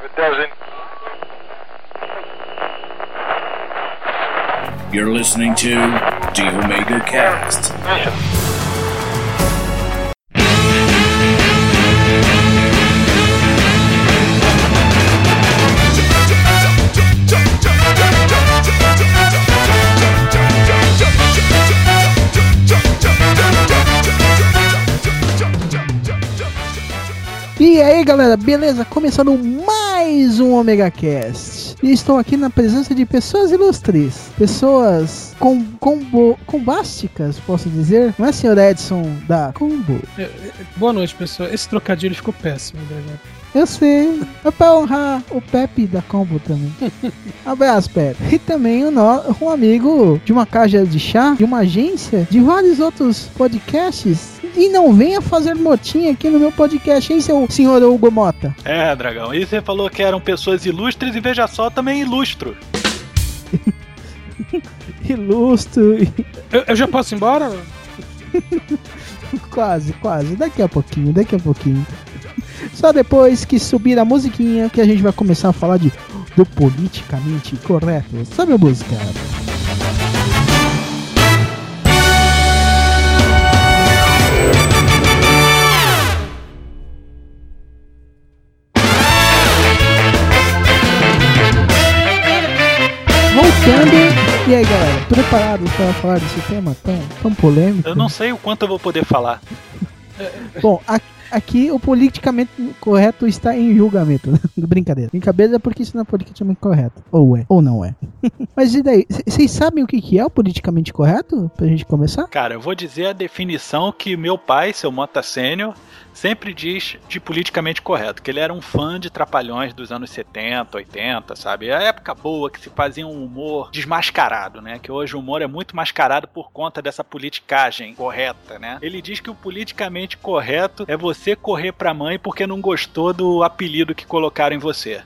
It doesn't. You're listening to The Omega Cast. E aí galera, beleza? Começando mais um Omega Cast. E estou aqui na presença de pessoas ilustres, pessoas com, combo, combásticas, posso dizer. Não é, senhor Edson da Combo? Boa noite, pessoal. Esse trocadilho ficou péssimo, né? Eu sei. É pra honrar o Pepe da Combo também. Abraço, Pepe. E também o no, um amigo de uma caixa de chá, de uma agência, de vários outros podcasts. E não venha fazer motinha aqui no meu podcast, hein, seu senhor Hugo Mota? É, Dragão. E você falou que eram pessoas ilustres e veja só, também ilustro. Ilustro. Eu, eu já posso ir embora? Quase, quase. Daqui a pouquinho, daqui a pouquinho. Só depois que subir a musiquinha que a gente vai começar a falar de do politicamente correto. Sabe a música? Voltando. E aí, galera, preparados para falar desse tema tão, tão polêmico? Eu não sei o quanto eu vou poder falar. Bom, a- aqui o politicamente correto está em julgamento. Brincadeira. Brincadeira é porque isso não é politicamente correto. Ou é, ou não é. Mas e daí? Vocês sabem o que que é o politicamente correto? Pra gente começar? Cara, eu vou dizer a definição que meu pai, seu Mota Sênior, sempre diz de politicamente correto, que ele era um fã de trapalhões dos anos 70, 80, sabe? A época boa que se fazia um humor desmascarado, né? Que hoje o humor é muito mascarado por conta dessa politicagem correta, né? Ele diz que o politicamente correto é você correr pra mãe porque não gostou do apelido que colocaram em você.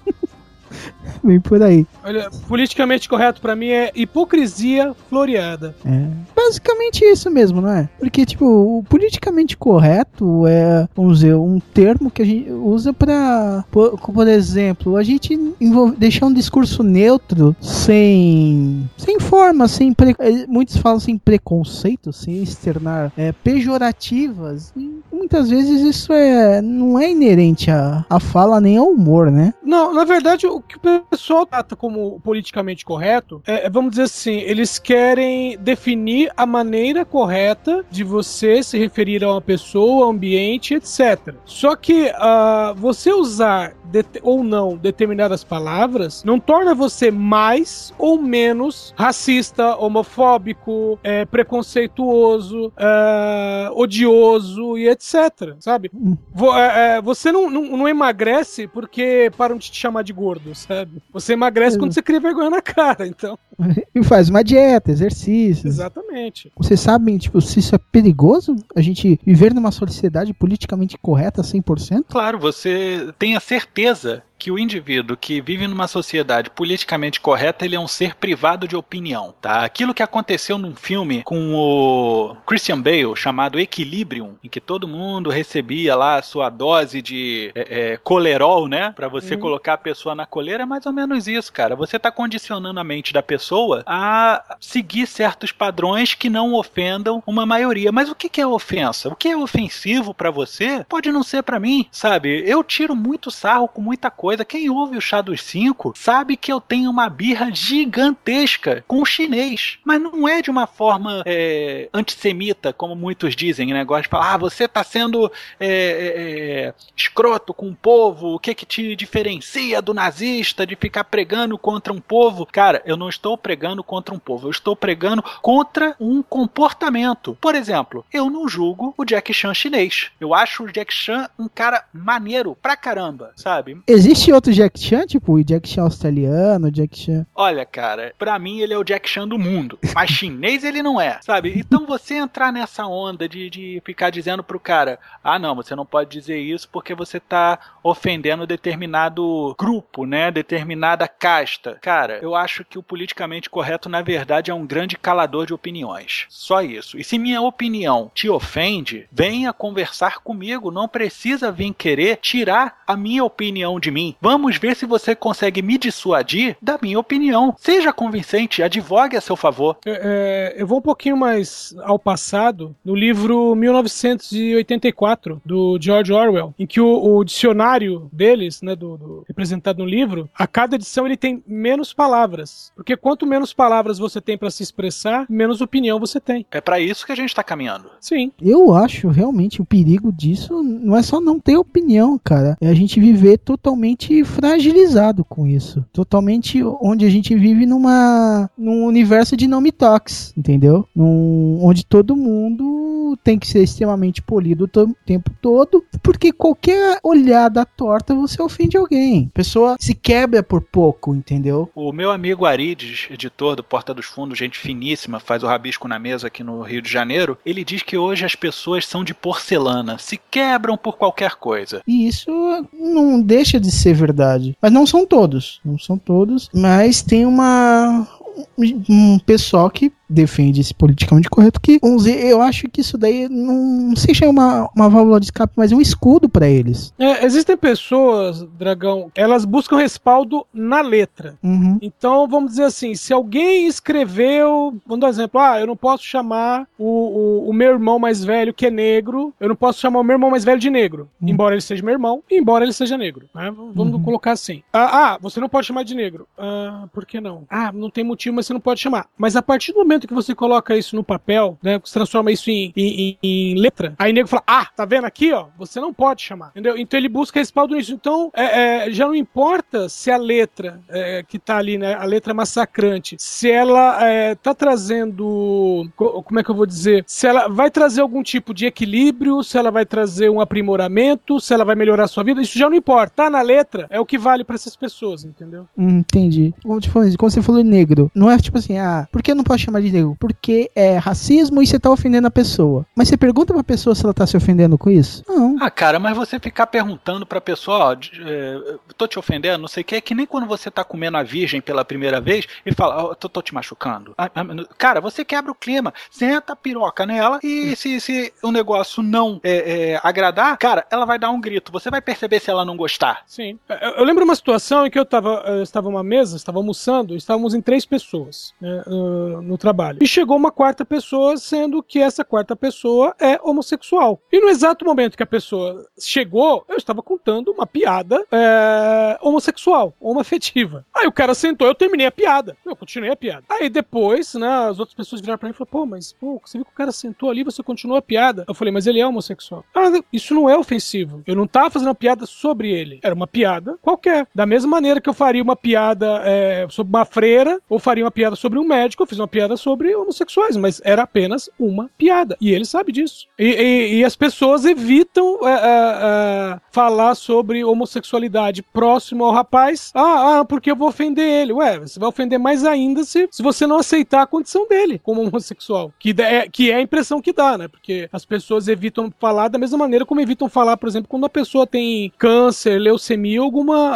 Vem por aí. Olha, politicamente correto pra mim é hipocrisia floreada. É. Basicamente isso mesmo, não é? Porque, tipo, o politicamente correto é, vamos dizer, um termo que a gente usa pra, por, por exemplo, a gente envol- deixar um discurso neutro, sem, sem forma, sem pre, eh, muitos falam sem preconceito, sem externar é, pejorativas. E muitas vezes isso é não é inerente à, à fala nem ao humor, né? Não, na verdade, o que o pessoal trata como politicamente correto é, é, vamos dizer assim, eles querem definir a maneira correta de você se referir a uma pessoa, ao ambiente, etc. Só que ah, você usar ou não determinadas palavras não torna você mais ou menos racista, homofóbico, é, preconceituoso, é, odioso e etc. Sabe? Hum. É, é, você não, não, não emagrece porque param de te chamar de gordo, sabe? Você emagrece Hum. quando você cria vergonha na cara, então. E faz uma dieta, exercícios. Exatamente. Vocês sabem, tipo, se isso é perigoso? A gente viver numa sociedade politicamente correta 100%? Claro, você tem a certeza que o indivíduo que vive numa sociedade politicamente correta, ele é um ser privado de opinião, tá? Aquilo que aconteceu num filme com o Christian Bale, chamado Equilibrium, em que todo mundo recebia lá a sua dose de é, é, colerol, né? Pra você Uhum. colocar a pessoa na coleira, é mais ou menos isso, cara. Você tá condicionando a mente da pessoa a seguir certos padrões que não ofendam uma maioria. Mas o que que é ofensa? O que é ofensivo pra você pode não ser pra mim, sabe? Eu tiro muito sarro com muita coisa. Quem ouve o Chá dos Cinco sabe que eu tenho uma birra gigantesca com o chinês. Mas não é de uma forma é, antissemita, como muitos dizem, né? Gosta de falar, ah, você tá sendo é, é, é, escroto com o povo, o que que te diferencia do nazista de ficar pregando contra um povo? Cara, eu não estou pregando contra um povo, eu estou pregando contra um comportamento. Por exemplo, eu não julgo o Jack Chan chinês. Eu acho o Jack Chan um cara maneiro pra caramba, sabe? Existe outro Jack Chan, tipo o Jack Chan australiano, Jack Chan. Olha, cara, pra mim ele é o Jack Chan do mundo, mas chinês ele não é, sabe? Então você entrar nessa onda de, de ficar dizendo pro cara, ah não, você não pode dizer isso porque você tá ofendendo determinado grupo, né? Determinada casta. Cara, eu acho que o politicamente correto, na verdade, é um grande calador de opiniões. Só isso. E se minha opinião te ofende, venha conversar comigo. Não precisa vir querer tirar a minha opinião de mim. Mim. Vamos ver se você consegue me dissuadir da minha opinião. Seja convincente, advogue a seu favor. É, é, eu vou um pouquinho mais ao passado, no livro 1984, do George Orwell, em que o, o dicionário deles, né, do, do- representado no livro, a cada edição ele tem menos palavras. Porque quanto menos palavras você tem para se expressar, menos opinião você tem. É pra isso que a gente tá caminhando. Sim. Eu acho realmente o perigo disso não é só não ter opinião, cara. É a gente viver totalmente fragilizado com isso. Totalmente onde a gente vive numa num universo de não me toques, entendeu? Num, onde todo mundo tem que ser extremamente polido o tempo todo, porque qualquer olhada torta você ofende alguém. A pessoa se quebra por pouco, entendeu? O meu amigo Arides, editor do Porta dos Fundos, gente finíssima, faz o rabisco na mesa aqui no Rio de Janeiro, ele diz que hoje as pessoas são de porcelana, se quebram por qualquer coisa. E isso não deixa de ser verdade. Mas não são todos. Não são todos. Mas tem uma. Um pessoal que defende esse politicamente correto que, vamos dizer, eu acho que isso daí não, sei se é uma, uma válvula de escape, mas é um escudo pra eles. É, existem pessoas, Dragão, elas buscam respaldo na letra. Uhum. Então, vamos dizer assim, se alguém escreveu, vamos dar um exemplo, ah, eu não posso chamar o, o, o meu irmão mais velho, que é negro, eu não posso chamar o meu irmão mais velho de negro, Hum. embora ele seja meu irmão, embora ele seja negro. né? Vamos Uhum. colocar assim. Ah, ah, você não pode chamar de negro. Ah, por que não? Ah, não tem motivo, mas você não pode chamar. Mas a partir do momento que você coloca isso no papel, né, você transforma isso em, em, em- letra, aí o nego fala, ah, tá vendo aqui, ó, você não pode chamar, entendeu? Então ele busca respaldo nisso. Então, é, é, já não importa se a letra é, que tá ali, né, a letra massacrante, se ela é, tá trazendo, co- como é que eu vou dizer, se ela vai trazer algum tipo de equilíbrio, se ela vai trazer um aprimoramento, se ela vai melhorar a sua vida, isso já não importa. Tá na letra, é o que vale pra essas pessoas, entendeu? Hum, entendi. Como, tipo, você falou negro, não é tipo assim, ah, por que eu não posso chamar de negro? Porque é racismo e você tá ofendendo a pessoa. Mas você pergunta pra pessoa se ela tá se ofendendo com isso? Não. Ah, cara, mas você ficar perguntando pra pessoa, ó, de- é, tô te ofendendo, não sei o que, é que nem quando você tá comendo a virgem pela primeira vez e fala, ó, tô, tô te machucando. Ah, ah, cara, você quebra o clima, senta a piroca nela e se, se o negócio não é, é, agradar, cara, ela vai dar um grito. Você vai perceber se ela não gostar. Sim. Eu, eu lembro uma situação em que eu tava, eu estava numa mesa, estava almoçando, e estávamos em três pessoas né, ah, no trabalho. E chegou uma quarta pessoa, sendo que essa quarta pessoa é homossexual. E no exato momento que a pessoa chegou, eu estava contando uma piada é, homossexual, homoafetiva. Aí o cara sentou, eu terminei a piada. Eu continuei a piada. Aí depois, né, as outras pessoas viraram pra mim e falaram, pô, mas pô, você viu que o cara sentou ali, você continuou a piada. Eu falei, mas ele é homossexual. Ah, isso não é ofensivo. Eu não tava fazendo uma piada sobre ele. Era uma piada qualquer. Da mesma maneira que eu faria uma piada é, sobre uma freira, ou faria uma piada sobre um médico, eu fiz uma piada sobre homossexuais, mas era apenas uma piada. E ele sabe disso. E, e- e as pessoas evitam é, é, é, falar sobre homossexualidade próximo ao rapaz. Ah, ah, porque eu vou ofender ele. Ué, você vai ofender mais ainda se, se você não aceitar a condição dele como homossexual. Que é, que é a impressão que dá, né? Porque as pessoas evitam falar da mesma maneira como evitam falar, por exemplo, quando a pessoa tem câncer, leucemia, alguma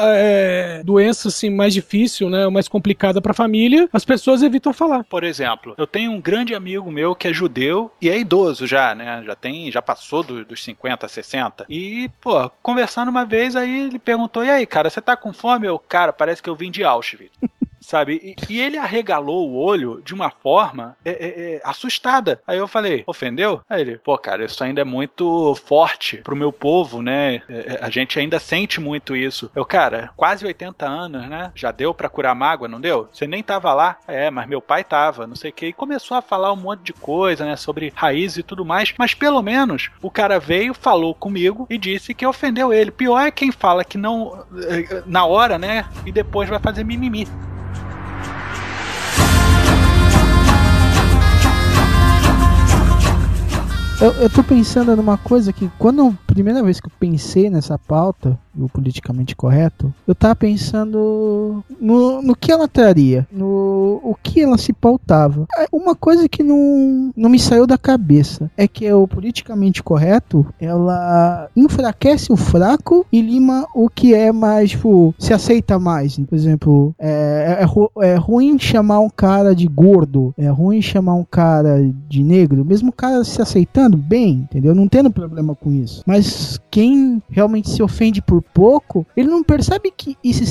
doença assim mais difícil, né? Mais complicada pra família, as pessoas evitam falar. Por exemplo, eu tenho um grande amigo meu que é judeu e é idoso já, né? Já tem, já passou do- dos 50, 60. E, pô, conversando uma vez, aí ele perguntou: "E aí, cara, você tá com fome?" Eu, cara, parece que eu vim de Auschwitz. Sabe? E, e ele arregalou o olho de uma forma é, é, é, assustada. Aí eu falei, ofendeu? Aí ele, pô, cara, isso ainda é muito forte pro meu povo, né? É, é, a gente ainda sente muito isso. Eu, cara, quase 80 anos, né? Já deu pra curar mágoa, não deu? Você nem tava lá? É, mas meu pai tava, não sei o que. E começou a falar um monte de coisa, né? Sobre raiz e tudo mais. Mas pelo menos o cara veio, falou comigo e disse que ofendeu ele. Pior é quem fala que não. eh, na hora, né? E depois vai fazer mimimi. Eu, eu tô pensando numa coisa que quando a primeira vez que eu pensei nessa pauta, do politicamente correto, eu tava pensando no, no que ela traria, no o que ela se pautava. É, Uma coisa que não, não me saiu da cabeça é que o politicamente correto, ela enfraquece o fraco e lima o que é mais, tipo, se aceita mais. Por exemplo, é, é, ru- é ruim chamar um cara de gordo, é ruim chamar um cara de negro, mesmo o cara se aceitando, bem, entendeu? Não tendo problema com isso. Mas quem realmente se ofende por pouco, ele não percebe que isso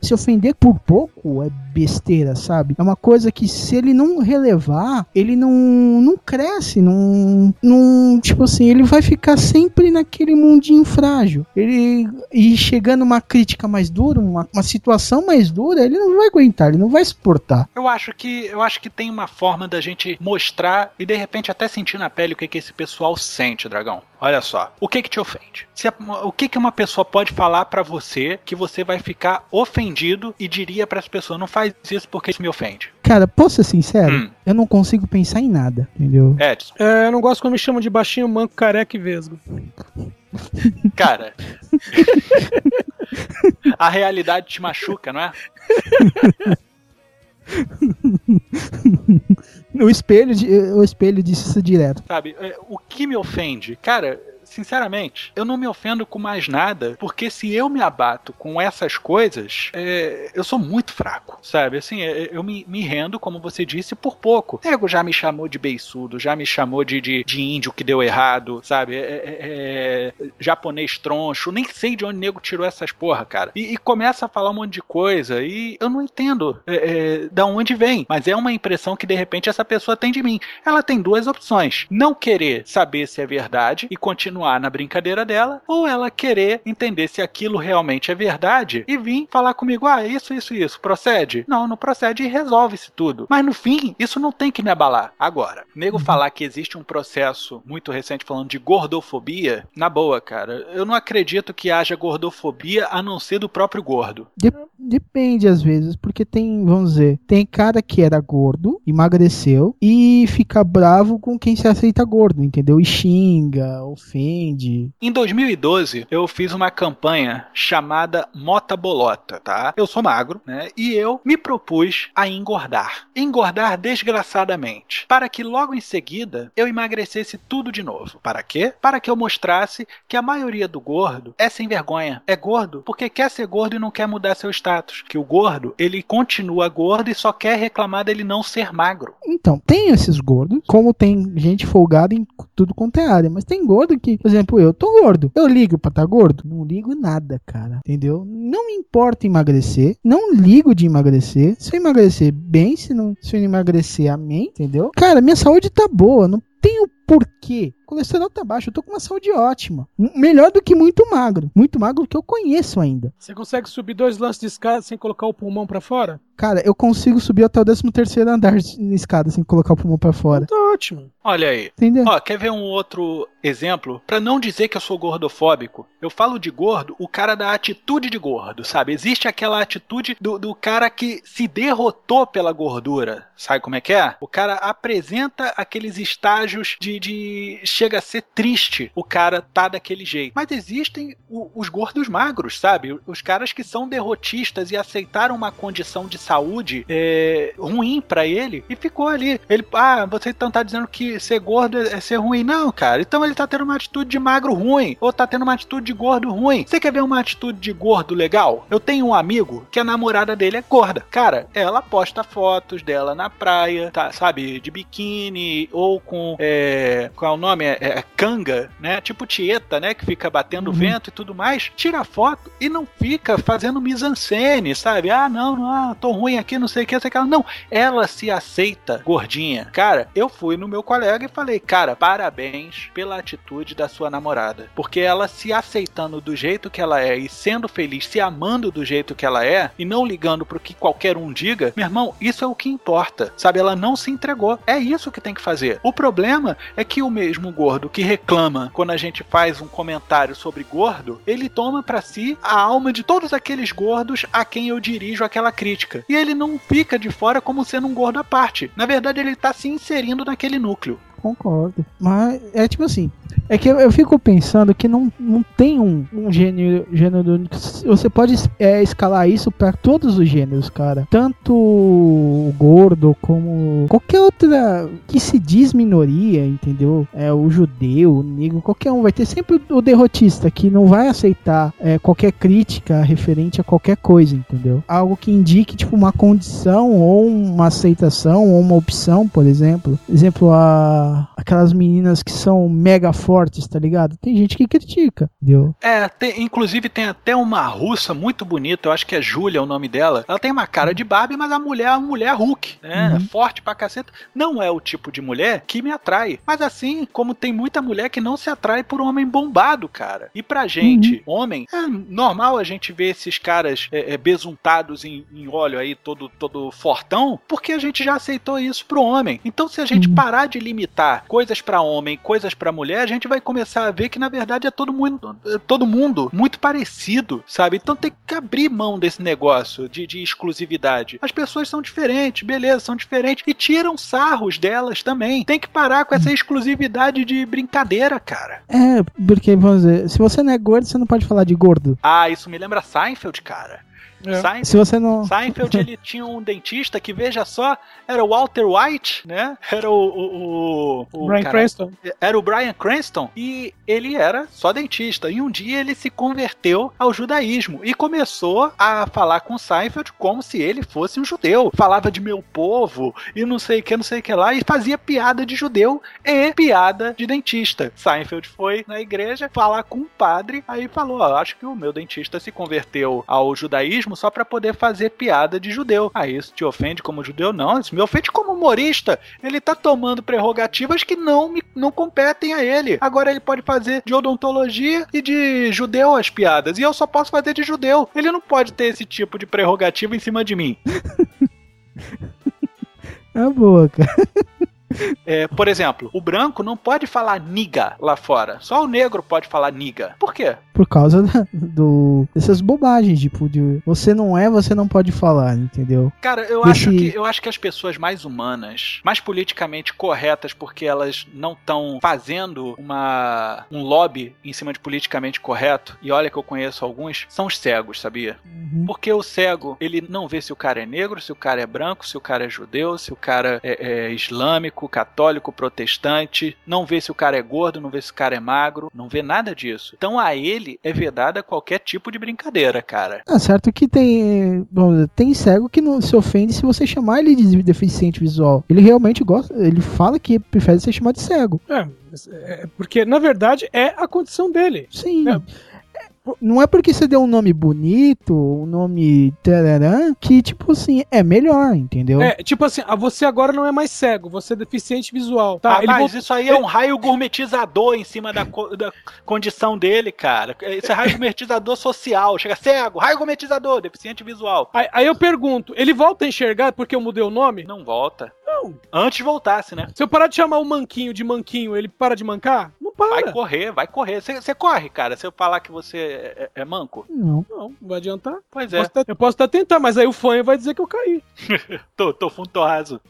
se ofender por pouco é besteira, sabe? É uma coisa que se ele não relevar, ele não, não cresce, não, não. Tipo assim, ele vai ficar sempre naquele mundinho frágil. Ele. E chegando uma crítica mais dura, uma, uma situação mais dura, ele não vai aguentar, ele não vai suportar. Eu acho que eu acho que tem uma forma da gente mostrar e de repente até sentir na pele o que, que esse pessoal sente, dragão. Olha só, o que que te ofende? Se a, o que que uma pessoa pode falar para você que você vai ficar ofendido e diria para as pessoas não faz isso porque isso me ofende? Cara, posso ser sincero? Hum. Eu não consigo pensar em nada, entendeu? Edson. É, eu não gosto quando me chamam de baixinho, manco, careca e vesgo. Cara. a realidade te machuca, não é? o espelho, o espelho disse isso direto. Sabe, é, o que me ofende? Cara, sinceramente, eu não me ofendo com mais nada, porque se eu me abato com essas coisas, é, eu sou muito fraco, sabe? Assim, é, eu me, me, rendo, como você disse, por pouco. O nego já me chamou de beiçudo, já me chamou de, de, de índio que deu errado, sabe? É, é, é japonês troncho, nem sei de onde o nego tirou essas porra, cara. E, e, começa a falar um monte de coisa, e eu não entendo é, da onde vem, mas é uma impressão que de repente essa pessoa tem de mim. Ela tem duas opções: não querer saber se é verdade e continuar continuar na brincadeira dela, ou ela querer entender se aquilo realmente é verdade e vir falar comigo: ah, isso, isso, isso, procede? Não, não procede e resolve-se tudo. Mas no fim, isso não tem que me abalar. Agora, nego uhum. falar que existe um processo muito recente falando de gordofobia, na boa, cara, eu não acredito que haja gordofobia a não ser do próprio gordo. Depende às vezes, porque tem, vamos dizer, tem cara que era gordo, emagreceu e fica bravo com quem se aceita gordo, entendeu? E xinga, ofende em 2012, eu fiz uma campanha chamada Mota Bolota, tá? Eu sou magro, né? E eu me propus a engordar. Engordar desgraçadamente. Para que logo em seguida eu emagrecesse tudo de novo. Para quê? Para que eu mostrasse que a maioria do gordo é sem vergonha. É gordo porque quer ser gordo e não quer mudar seu status. Que o gordo, ele continua gordo e só quer reclamar dele não ser magro. Então, tem esses gordos, como tem gente folgada em tudo quanto é área, mas tem gordo que por exemplo, eu tô gordo. Eu ligo pra tá gordo? Não ligo nada, cara. Entendeu? Não me importa emagrecer. Não ligo de emagrecer. Se eu emagrecer bem, se não, se eu emagrecer, amém. Entendeu? Cara, minha saúde tá boa. Não tenho porquê colesterol tá baixo, eu tô com uma saúde ótima. Melhor do que muito magro. Muito magro que eu conheço ainda. Você consegue subir dois lances de escada sem colocar o pulmão para fora? Cara, eu consigo subir até o 13 terceiro andar de escada sem colocar o pulmão para fora. Tá ótimo. Olha aí. Entendeu? Ó, quer ver um outro exemplo? Para não dizer que eu sou gordofóbico, eu falo de gordo, o cara da atitude de gordo, sabe? Existe aquela atitude do, do cara que se derrotou pela gordura. Sabe como é que é? O cara apresenta aqueles estágios de, de chega a ser triste o cara tá daquele jeito. Mas existem o, os gordos magros, sabe? Os caras que são derrotistas e aceitaram uma condição de saúde é, ruim para ele e ficou ali. Ele, ah, você então tá dizendo que ser gordo é, é ser ruim. Não, cara. Então ele tá tendo uma atitude de magro ruim ou tá tendo uma atitude de gordo ruim. Você quer ver uma atitude de gordo legal? Eu tenho um amigo que a namorada dele é gorda. Cara, ela posta fotos dela na praia, tá, sabe, de biquíni ou com é, qual é o nome? É, é, canga, né? Tipo Tieta, né? Que fica batendo uhum. vento e tudo mais. Tira foto e não fica fazendo mise-en-scène, sabe? Ah, não, não, ah, tô ruim aqui, não sei o que, não sei o que. Não, ela se aceita gordinha. Cara, eu fui no meu colega e falei, cara, parabéns pela atitude da sua namorada. Porque ela se aceitando do jeito que ela é e sendo feliz, se amando do jeito que ela é e não ligando pro que qualquer um diga, meu irmão, isso é o que importa. Sabe? Ela não se entregou. É isso que tem que fazer. O problema é que o mesmo gordo que reclama quando a gente faz um comentário sobre gordo, ele toma para si a alma de todos aqueles gordos a quem eu dirijo aquela crítica. E ele não fica de fora como sendo um gordo à parte. Na verdade, ele tá se inserindo naquele núcleo. Concordo. Mas é tipo assim, é que eu, eu, fico pensando que não, não tem um, um gênero, gênero único. Você pode é, escalar isso para todos os gêneros, cara. Tanto o gordo como qualquer outra que se diz minoria, entendeu? É o judeu, o negro, qualquer um. Vai ter sempre o derrotista que não vai aceitar é, qualquer crítica referente a qualquer coisa, entendeu? Algo que indique, tipo, uma condição ou uma aceitação ou uma opção, por exemplo. Exemplo, a a- aquelas meninas que são mega fortes, tá ligado? Tem gente que critica, entendeu? É, tem- inclusive tem até uma russa muito bonita, eu acho que é Júlia o nome dela. Ela tem uma cara de Barbie, mas a mulher é uma mulher Hulk, né? Uhum. Forte pra caceta. Não é o tipo de mulher que me atrai. Mas assim, como tem muita mulher que não se atrai por homem bombado, cara. E pra gente, homem, é normal a gente ver esses caras é, é, besuntados em, em óleo aí, todo, todo fortão, porque a gente já aceitou isso pro homem. Então, se a gente Uhum. parar de limitar coisas pra homem, coisas pra mulher, a gente vai começar a ver que na verdade é todo mundo, é todo mundo muito parecido, sabe? Então tem que abrir mão desse negócio de, de exclusividade. As pessoas são diferentes, beleza, são diferentes e tiram sarros delas também. Tem que parar com essa exclusividade de brincadeira, cara. É, porque, vamos dizer, se você não é gordo, você não pode falar de gordo. Ah, isso me lembra Seinfeld, cara. É. Seinfeld Se você não. Seinfeld ele tinha um dentista que, veja só, era o Walter White, né? Era o. o, o, o Brian cara- Cranston. Era o Brian Cranston e ele era só dentista. E um dia ele se converteu ao judaísmo e começou a falar com Seinfeld como se ele fosse um judeu. Falava de meu povo e não sei o que, não sei o que lá, e fazia piada de judeu e piada de dentista. Seinfeld foi na igreja falar com um padre, aí falou: ó, acho que o meu dentista se converteu ao judaísmo só para poder fazer piada de judeu. Ah, isso te ofende como judeu? Não, isso me ofende como humorista. Ele tá tomando prerrogativas que não me não competem a ele. Agora ele pode fazer de odontologia e de judeu as piadas. E eu só posso fazer de judeu. Ele não pode ter esse tipo de prerrogativa em cima de mim. É boa, cara. É, por exemplo, o branco não pode falar niga lá fora. Só o negro pode falar niga. Por quê? Por causa da- do, dessas bobagens, tipo, de você não é, você não pode falar, entendeu? Cara, eu acho que eu acho que as pessoas mais humanas, mais politicamente corretas, porque elas não estão fazendo uma um lobby em cima de politicamente correto. E olha que eu conheço alguns, são os cegos, sabia? Uhum. Porque o cego, ele não vê se o cara é negro, se o cara é branco, se o cara é judeu, se o cara é, é islâmico, católico, protestante, não vê se o cara é gordo, não vê se o cara é magro, não vê nada disso. Então a ele é vedada qualquer tipo de brincadeira, cara. É certo que tem, dizer, tem cego que não se ofende se você chamar ele de deficiente visual. Ele realmente gosta, ele fala que prefere ser chamado de cego. É, é, porque na verdade é a condição dele. Sim. É. Não é porque você deu um nome bonito, um nome tararã, que, tipo assim, é melhor, entendeu? É, tipo assim, você agora não é mais cego, você é deficiente visual. Tá, Ah, ele mas isso aí é um raio gourmetizador em cima da, co- da condição dele, cara. Isso é raio gourmetizador social. Chega cego, raio gourmetizador, deficiente visual. Aí, aí eu pergunto, ele volta a enxergar porque eu mudei o nome? Não volta. Não. Antes voltasse, né? Se eu parar de chamar o manquinho de manquinho, ele para de mancar? Não Vai para. correr, vai correr. Você corre, cara. Se eu falar que você é, é- é manco. Não. Não, não vai adiantar. Pois Posso é. até- eu posso até tentar, mas aí o fã vai dizer que eu caí. Tô, tô fundo raso.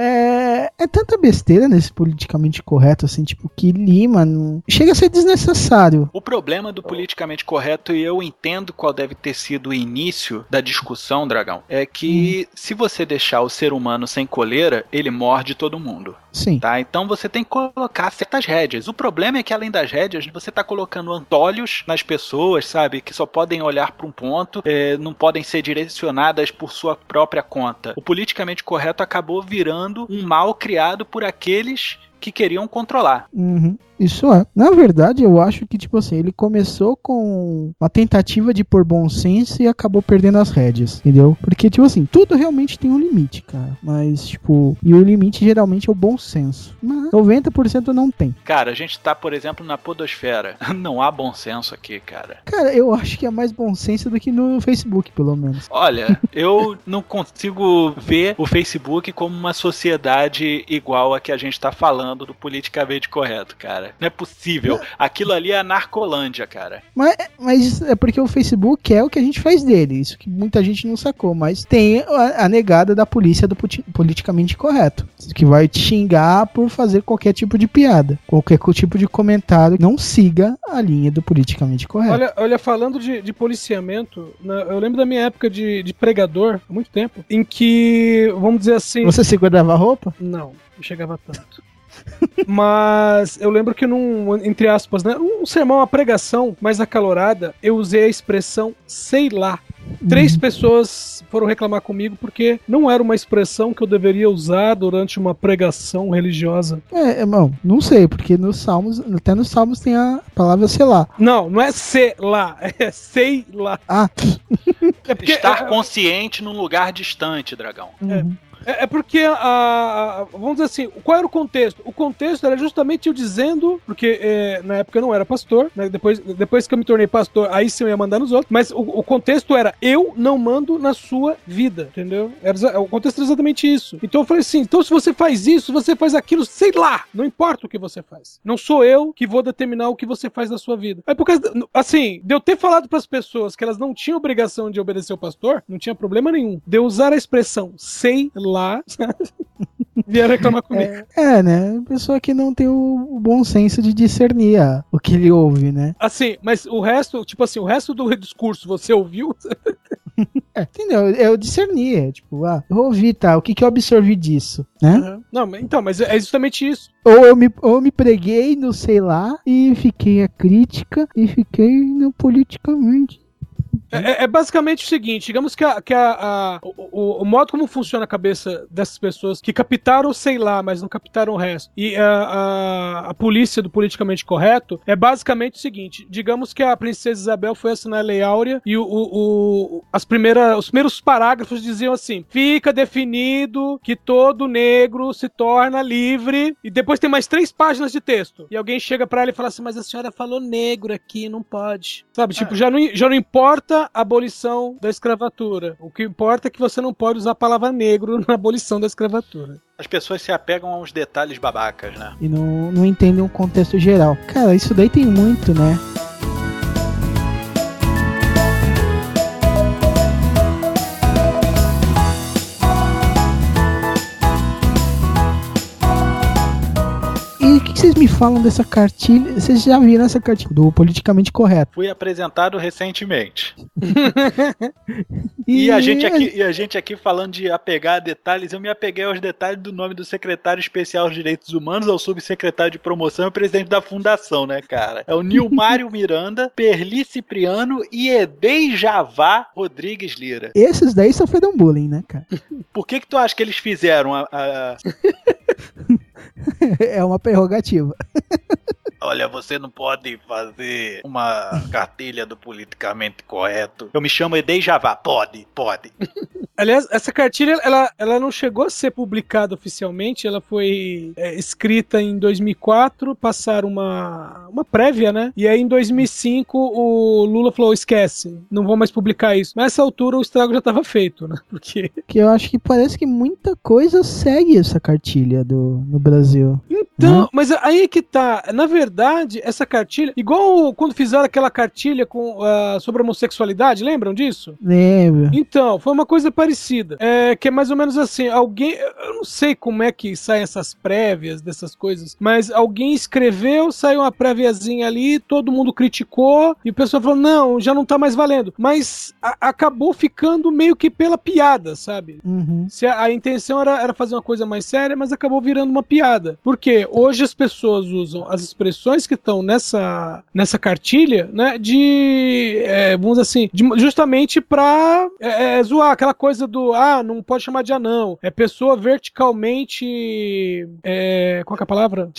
É, é tanta besteira nesse politicamente correto, assim, tipo, que lima. Não... Chega a ser desnecessário. O problema do politicamente correto, e eu entendo qual deve ter sido o início da discussão, Dragão, é que se você deixar o ser humano sem coleira, ele morde todo mundo. Sim. Tá? Então você tem que colocar certas rédeas. O problema é que além das rédeas, você tá colocando antolhos nas pessoas, sabe? Que só podem olhar para um ponto, é, não podem ser direcionadas por sua própria conta. O politicamente correto acabou virando um mal criado por aqueles que queriam controlar. Uhum. Isso é. Na verdade, eu acho que, tipo assim, ele começou com uma tentativa de pôr bom senso e acabou perdendo as rédeas, entendeu? Porque, tipo assim, tudo realmente tem um limite, cara. Mas, tipo, e o limite geralmente é o bom senso. Mas 90% não tem. Cara, a gente tá, por exemplo, na podosfera. Não há bom senso aqui, cara. Cara, eu acho que é mais bom senso do que no Facebook, pelo menos. Olha, eu não consigo ver o Facebook como uma sociedade igual a que a gente tá falando do politicamente correto, cara. Não é possível. Aquilo ali é a narcolândia, cara. Mas, mas é porque o Facebook é o que a gente faz dele. Isso que muita gente não sacou. Mas tem a, a negada da polícia do politicamente correto. Que vai te xingar por fazer qualquer tipo de piada. Qualquer tipo de comentário. Não siga a linha do politicamente correto. Olha, olha falando de, de policiamento, na- eu lembro da minha época de, de pregador, há muito tempo, em que, vamos dizer assim. Você segurava a roupa? Não, não chegava tanto. Mas eu lembro que num, entre aspas, né, um sermão, uma pregação mais acalorada, eu usei a expressão sei lá. Três Uhum. pessoas foram reclamar comigo porque não era uma expressão que eu deveria usar durante uma pregação religiosa. É, irmão, não sei, porque nos Salmos, até nos Salmos tem a palavra selar. Não, não é sei lá, é sei lá. Ah, É porque, Estar é, consciente num lugar distante, dragão. uhum. é- é porque a, a- vamos dizer assim, qual era o contexto? O contexto era justamente eu dizendo, porque é, na época eu não era pastor, né, depois, depois que eu me tornei pastor, aí sim eu ia mandar nos outros, mas o, o contexto era eu não mando na sua vida, entendeu? Era, o contexto era exatamente isso. Então eu falei assim, então se você faz isso, você faz aquilo, sei lá, não importa o que você faz. Não sou eu que vou determinar o que você faz na sua vida. É por causa, assim, de eu ter falado para as pessoas que elas não tinham obrigação de obedecer o pastor, não tinha problema nenhum. De eu usar a expressão sei lá, vieram reclamar comigo. É, né? Pessoa que não tem o, bom senso de discernir a- o que ele ouve, né? Assim, mas o resto, tipo assim, o resto do discurso você ouviu? É, entendeu? Eu discerni, é, tipo, ah, eu ouvi, tá, o que que eu absorvi disso, né? Não, mas- então, mas é justamente isso. Ou eu me, ou eu me preguei no sei lá e fiquei a crítica e fiquei no politicamente. É, é basicamente o seguinte: digamos que, a, que a, a- o, o- modo como funciona a cabeça dessas pessoas que captaram, sei lá, mas não captaram o resto, e a, a, a polícia do politicamente correto é basicamente o seguinte: digamos que a princesa Isabel foi assinar a Lei Áurea e o, o- o- as primeiras, os primeiros parágrafos diziam assim: fica definido que todo negro se torna livre, e depois tem mais três páginas de texto. E alguém chega pra ela e fala assim: mas a senhora falou negro aqui, não pode. Sabe, tipo, já não, já não importa a abolição da escravatura. O que importa é que você não pode usar a palavra negro na abolição da escravatura. As pessoas se apegam aos detalhes babacas, né? E não, não entendem o contexto geral. Cara, isso daí tem muito, né? Que, vocês me falam dessa cartilha? Vocês já viram essa cartilha do politicamente correto? Fui apresentado recentemente. E a gente aqui, e a gente aqui falando de apegar a detalhes, eu me apeguei aos detalhes do nome do secretário especial dos direitos humanos, ao subsecretário de promoção e presidente da fundação, né, cara? É o Nilmário Miranda, Perli Cipriano e Edei Javá Rodrigues Lira. Esses daí sofreram bullying, né, cara? Por que que tu acha que eles fizeram a- a, É uma prerrogativa. Olha, você não pode fazer uma cartilha do politicamente correto. Eu me chamo Edei Javá. Pode, pode. Aliás, essa cartilha, ela, ela não chegou a ser publicada oficialmente, ela foi é, escrita em 2004, passaram uma, uma prévia, né? E aí em 2005 o Lula falou, esquece, não vou mais publicar isso. Mas nessa altura o estrago já estava feito, né? Porque... Que eu acho que parece que muita coisa segue essa cartilha do, no Brasil. Então, Né? mas aí que tá, na verdade, essa cartilha, igual quando fizeram aquela cartilha com, ah, sobre homossexualidade, lembram disso? Lembro. Então, foi uma coisa parecida. É, que é mais ou menos assim, alguém. Eu não sei como é que saem essas prévias dessas coisas, mas alguém escreveu, saiu uma préviazinha ali, todo mundo criticou, e o pessoal falou: não, já não tá mais valendo. Mas a- acabou ficando meio que pela piada, sabe? Uhum. Se a, a intenção era, era fazer uma coisa mais séria, mas acabou virando uma piada. Porque hoje as pessoas usam as expressões que estão nessa, nessa cartilha, né? De. é, vamos dizer assim, de- justamente pra é, é, zoar aquela coisa do. Ah, não pode chamar de anão. É pessoa verticalmente. É, qual é a palavra?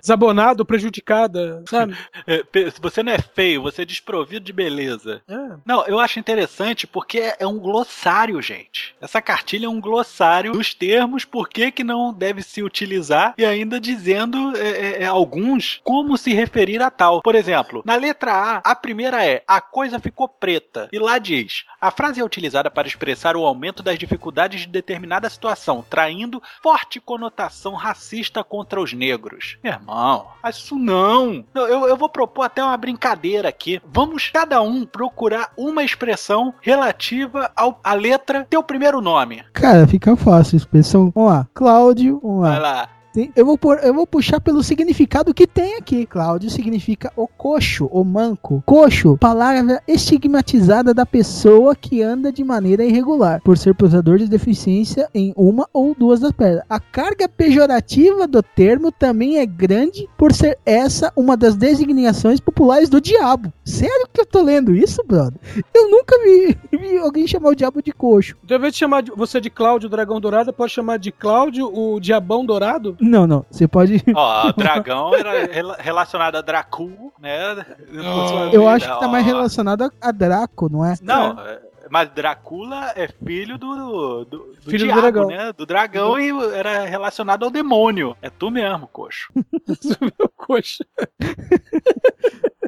Desabonada. Ou prejudicada, sabe? É, Você não é feio, você é desprovido de beleza. É. Não, eu acho interessante porque é- é um glossário, gente. Essa cartilha é um glossário dos termos, por que, que não deve se utilizar e ainda dizendo é, é, é, alguns como se referir a tal. Por exemplo, na letra A, a primeira é a coisa ficou preta. E lá diz: a frase é utilizada para expressar o aumento das dificuldades de determinada situação, traindo forte conotação racista contra os negros. Irmão, isso não. Eu, eu vou propor até uma brincadeira aqui. Vamos cada um procurar uma expressão relativa ao, à letra teu primeiro nome. Cara, fica fácil a expressão. Vamos lá. Cláudio, vamos Vai lá. Tem- Eu vou, pôr- eu vou puxar pelo significado que tem aqui. Cláudio significa o coxo, o manco. Coxo, palavra estigmatizada da pessoa que anda de maneira irregular, por ser portador de deficiência em uma ou duas das pernas. A carga pejorativa do termo também é grande por ser essa uma das designações populares do diabo. Sério que eu tô lendo isso, brother? Eu nunca vi, de alguém chamar o diabo de coxo. Então, ao invés de chamar você de Cláudio Dragão Dourado, pode chamar de Cláudio o Diabão Dourado? Não, não. Você pode. Ó, dragão era rela- relacionado a Dracu, né? Sua Eu vida, acho que tá mais relacionado a, Draco, não é? Não, é, mas Drácula é filho do, do, do Filho do diabo, dragão. né? Do dragão e era relacionado ao demônio. É tu mesmo, coxo. Coxa.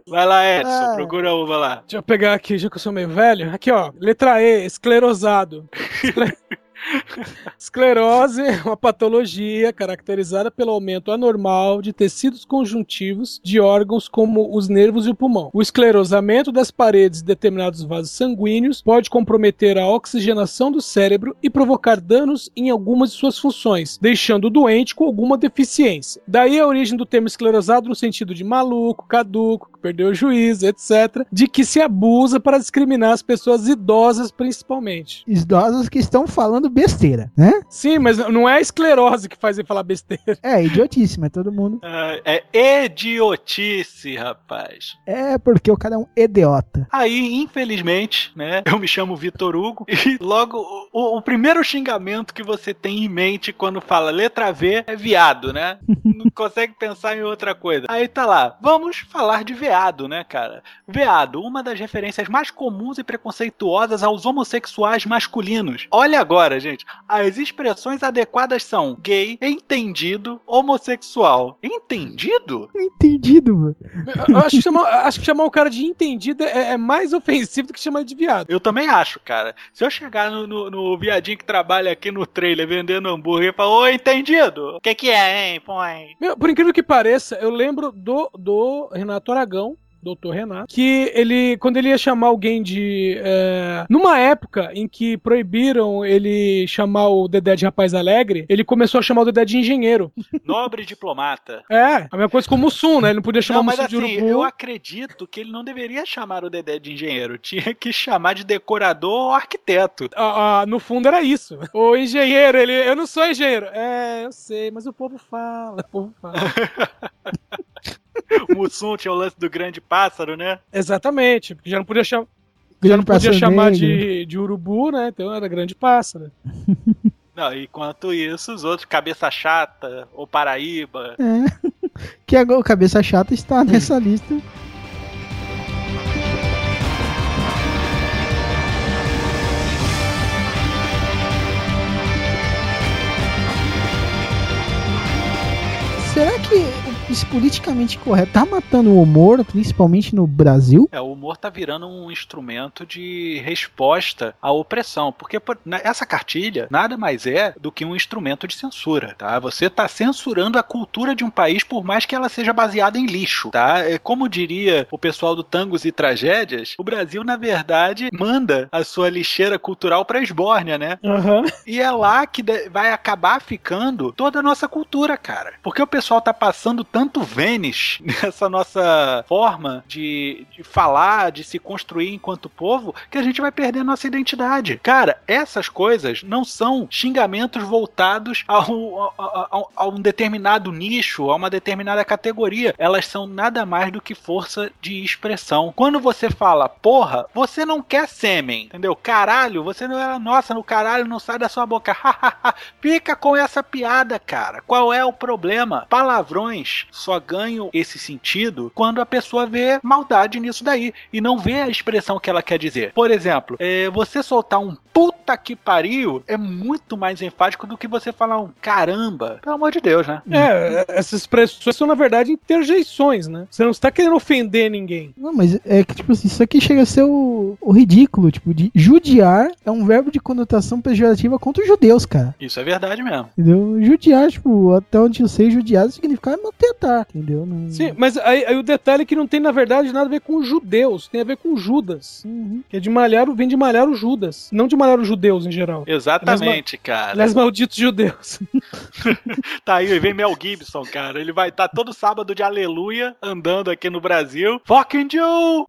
Vai lá, Edson, Ah. procura uma lá. Deixa eu pegar aqui, já que eu sou meio velho. Aqui, ó. Letra E, esclerosado. Escle- Esclerose é uma patologia caracterizada pelo aumento anormal de tecidos conjuntivos de órgãos como os nervos e o pulmão. O esclerosamento das paredes de determinados vasos sanguíneos pode comprometer a oxigenação do cérebro e provocar danos em algumas de suas funções, deixando o doente com alguma deficiência. Daí a origem do termo esclerosado no sentido de maluco, caduco, que perdeu o juízo, etc., de que se abusa para discriminar as pessoas idosas principalmente. Idosos que estão falando besteira, né? Sim, mas não é a esclerose que faz ele falar besteira. É, idiotice, mas todo mundo. Ah, É idiotice, rapaz. É porque o cara é um idiota. Aí, infelizmente, né? Eu me chamo Vitor Hugo e logo o, o primeiro xingamento que você tem em mente quando fala letra V é viado, né? Não consegue pensar em outra coisa. Aí tá lá, vamos falar de veado, né, cara? Veado, uma das referências mais comuns e preconceituosas aos homossexuais masculinos. Olha agora, gente, as expressões adequadas são gay, entendido, homossexual. Entendido? Entendido, mano. Eu acho que chamar, acho que chamar o cara de entendido é, é mais ofensivo do que chamar ele de viado. Eu também acho, cara. Se eu chegar no, no- no viadinho que trabalha aqui no trailer vendendo hambúrguer e falar, oi, entendido? O que que é, hein? Põe. Meu, por incrível que pareça, eu lembro do, do Renato Aragão. Doutor Renato, que ele, quando ele ia chamar alguém de. é, numa época em que proibiram ele chamar o Dedé de rapaz alegre, ele começou a chamar o Dedé de engenheiro. Nobre diplomata. É, a mesma coisa com o Mussum, né? Ele não podia chamar Não, o mas Mussum de assim, urubu. eu acredito que ele não deveria chamar o Dedé de engenheiro. Tinha que chamar de decorador ou arquiteto. Ah, ah, no fundo era isso. O engenheiro, ele. Eu não sou engenheiro. É, eu sei, mas o povo fala, o povo fala. O Mussum tinha o lance do grande pássaro, né? Exatamente, porque já não podia chamar. Já não podia chamar de, de urubu, né? Então era grande pássaro. Não, enquanto isso, os outros, cabeça chata ou Paraíba. É. Que agora o cabeça chata está nessa lista. Esse politicamente correto tá matando o humor, principalmente no Brasil? É, o humor tá virando um instrumento de resposta à opressão, porque por- na- essa cartilha nada mais é do que um instrumento de censura, tá? Você tá censurando a cultura de um país por mais que ela seja baseada em lixo, tá? É, como diria o pessoal do Tangos e Tragédias, o Brasil na verdade manda a sua lixeira cultural pra Esbórnia, né? Aham. E é lá que vai acabar ficando toda a nossa cultura, cara. Porque o pessoal tá passando tanto Vênis nessa nossa forma de, de falar, de se construir enquanto povo, que a gente vai perder nossa identidade. Cara, essas coisas não são xingamentos voltados a um, a- a- a- um determinado nicho, a uma determinada categoria. Elas são nada mais do que força de expressão. Quando você fala, porra, você não quer sêmen, entendeu? Caralho, você não é. Nossa, no caralho não sai da sua boca. Fica com essa piada, cara. Qual é o problema? Palavrões só ganham esse sentido quando a pessoa vê maldade nisso daí e não vê a expressão que ela quer dizer. Por exemplo, é, você soltar um puta que pariu é muito mais enfático do que você falar um caramba. Pelo amor de Deus, né? É, essas expressões são, na verdade, interjeições, né? Você não está querendo ofender ninguém. Não, mas é que, tipo assim, isso aqui chega a ser o, o ridículo, tipo, de judiar é um verbo de conotação pejorativa contra os judeus, cara. Isso é verdade mesmo. Entendeu? Judiar, tipo, até onde eu sei, judiar significa maltratar, entendeu? Não... Sim, mas aí, aí o detalhe é que não tem, na verdade, nada a ver com os judeus, tem a ver com Judas. Uhum. Que é de malhar, o- vem de malhar os Judas, não de malhar os judeus em geral. Exatamente, cara. Aliás, malditos judeus. Tá aí, vem Mel Gibson, cara. Ele vai estar todo sábado de aleluia andando aqui no Brasil. Fucking Joe!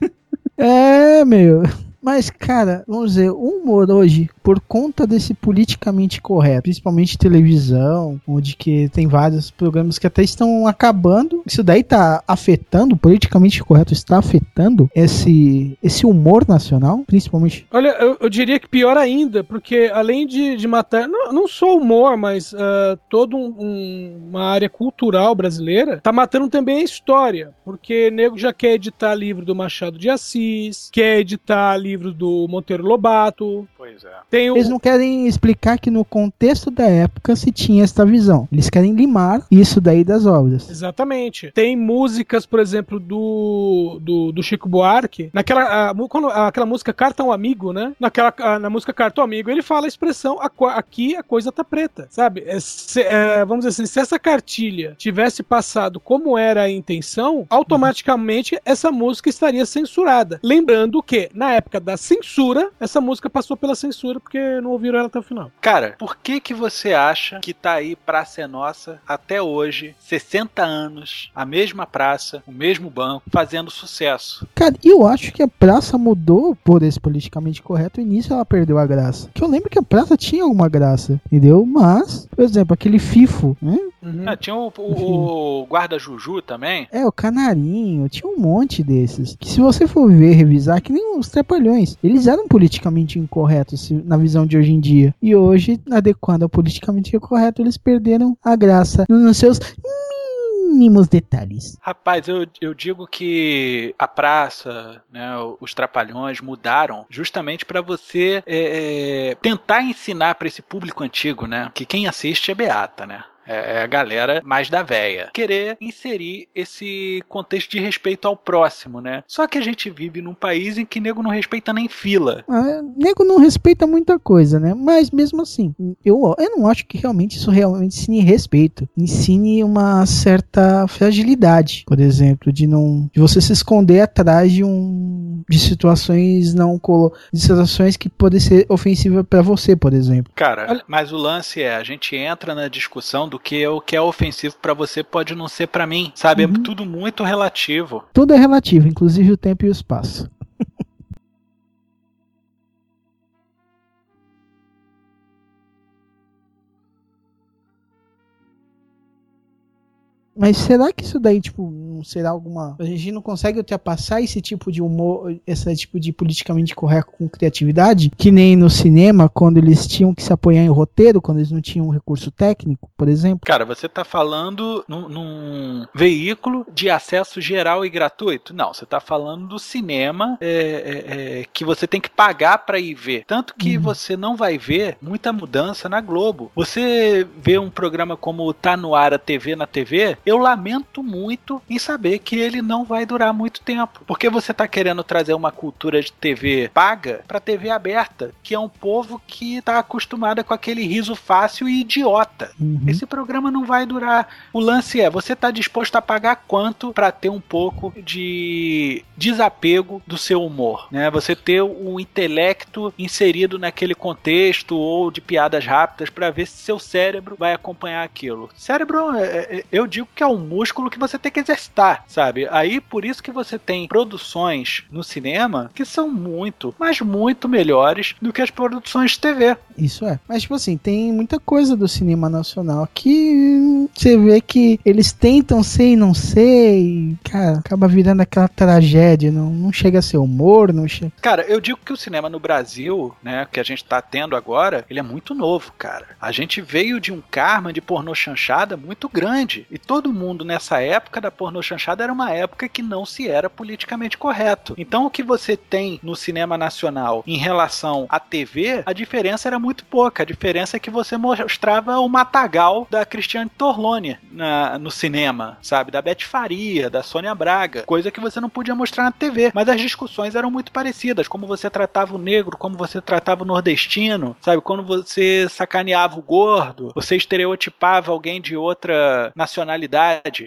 É, meu. Mas, cara, vamos dizer, o humor hoje, por conta desse politicamente correto, principalmente televisão, onde que tem vários programas que até estão acabando. Isso daí tá afetando, politicamente correto está afetando esse, esse humor nacional, principalmente. Olha, eu, eu diria que pior ainda, porque além de, de matar, não, não só humor, mas uh, toda um, um, uma área cultural brasileira, tá matando também a história, porque nego já quer editar livro do Machado de Assis, quer editar livro do Monteiro Lobato. Pois é. Tem o... Eles não querem explicar que no contexto da época se tinha esta visão. Eles querem limar isso daí das obras. Exatamente. Tem músicas, por exemplo, do, do, do Chico Buarque, naquela a, quando, aquela música Carta ao Amigo, né? Naquela, a, na música Carta ao Amigo, ele fala a expressão aqui a coisa tá preta, sabe? É, se, é, vamos dizer assim, se essa cartilha tivesse passado como era a intenção, automaticamente essa música estaria censurada. Lembrando que, na época da censura, essa música passou pela censura porque não ouviram ela até o final. Cara, por que que você acha que tá aí Praça é Nossa até hoje, 60 anos, a mesma praça, o mesmo banco, fazendo sucesso? Cara, eu acho que a praça mudou por esse politicamente correto, o início ela perdeu a graça. Que eu lembro que a praça tinha alguma graça, entendeu? Mas, por exemplo, aquele FIFO, né? Uhum. Ah, tinha o, o, o guarda Juju também. É, o canarinho, tinha um monte desses. Que se você for ver, revisar, que nem os trapalhões, eles eram politicamente incorretos na visão de hoje em dia. E hoje, adequando ao politicamente incorreto, eles perderam a graça nos seus mínimos detalhes. Rapaz, eu, eu digo que a praça, né, os trapalhões mudaram justamente para você é, é, tentar ensinar para esse público antigo, né, que quem assiste é beata, né? É, é a galera mais da véia. Querer inserir esse contexto de respeito ao próximo, né? Só que a gente vive num país em que nego não respeita nem fila. Ah, nego não respeita muita coisa, né? Mas mesmo assim, eu, eu não acho que realmente isso realmente ensine respeito. Ensine uma certa fragilidade, por exemplo, de não de você se esconder atrás de um de situações não colo de situações que podem ser ofensivas para você, por exemplo. Cara, mas o lance é, a gente entra na discussão do que o que é ofensivo para você pode não ser para mim, sabe? É uhum. É tudo muito relativo. Tudo é relativo, inclusive o tempo e o espaço. Mas será que isso daí, tipo, não será alguma. A gente não consegue ultrapassar esse tipo de humor, esse tipo de politicamente correto com criatividade? Que nem no cinema, quando eles tinham que se apoiar em roteiro, quando eles não tinham um recurso técnico, por exemplo? Cara, você tá falando num, num veículo de acesso geral e gratuito? Não, você tá falando do cinema é, é, é, que você tem que pagar para ir ver. Tanto que uhum. você não vai ver muita mudança na Globo. Você vê um programa como Tá no Ar a TV na TV, eu lamento muito em saber que ele não vai durar muito tempo. Porque você está querendo trazer uma cultura de TV paga para TV aberta, que é um povo que está acostumado com aquele riso fácil e idiota. Uhum. Esse programa não vai durar. O lance é, você está disposto a pagar quanto para ter um pouco de desapego do seu humor, né? Você ter o intelecto inserido naquele contexto ou de piadas rápidas para ver se seu cérebro vai acompanhar aquilo. Cérebro, é, é, eu digo que é um músculo que você tem que exercitar, sabe? Aí por isso que você tem produções no cinema que são muito, mas muito melhores do que as produções de TV. Isso é. Mas, tipo assim, tem muita coisa do cinema nacional que você vê que eles tentam ser e não ser, e, cara, acaba virando aquela tragédia. Não, não chega a ser humor, não chega. Cara, eu digo que o cinema no Brasil, né, que a gente tá tendo agora, ele é muito novo, cara. A gente veio de um karma de pornô chanchada muito grande. E todo mundo nessa época da pornô chanchada era uma época que não se era politicamente correto. Então o que você tem no cinema nacional em relação à TV, a diferença era muito pouca. A diferença é que você mostrava o matagal da Cristiane Torlone na, no cinema, sabe? Da Beth Faria, da Sônia Braga, coisa que você não podia mostrar na TV. Mas as discussões eram muito parecidas, como você tratava o negro, como você tratava o nordestino, sabe? Quando você sacaneava o gordo, você estereotipava alguém de outra nacionalidade.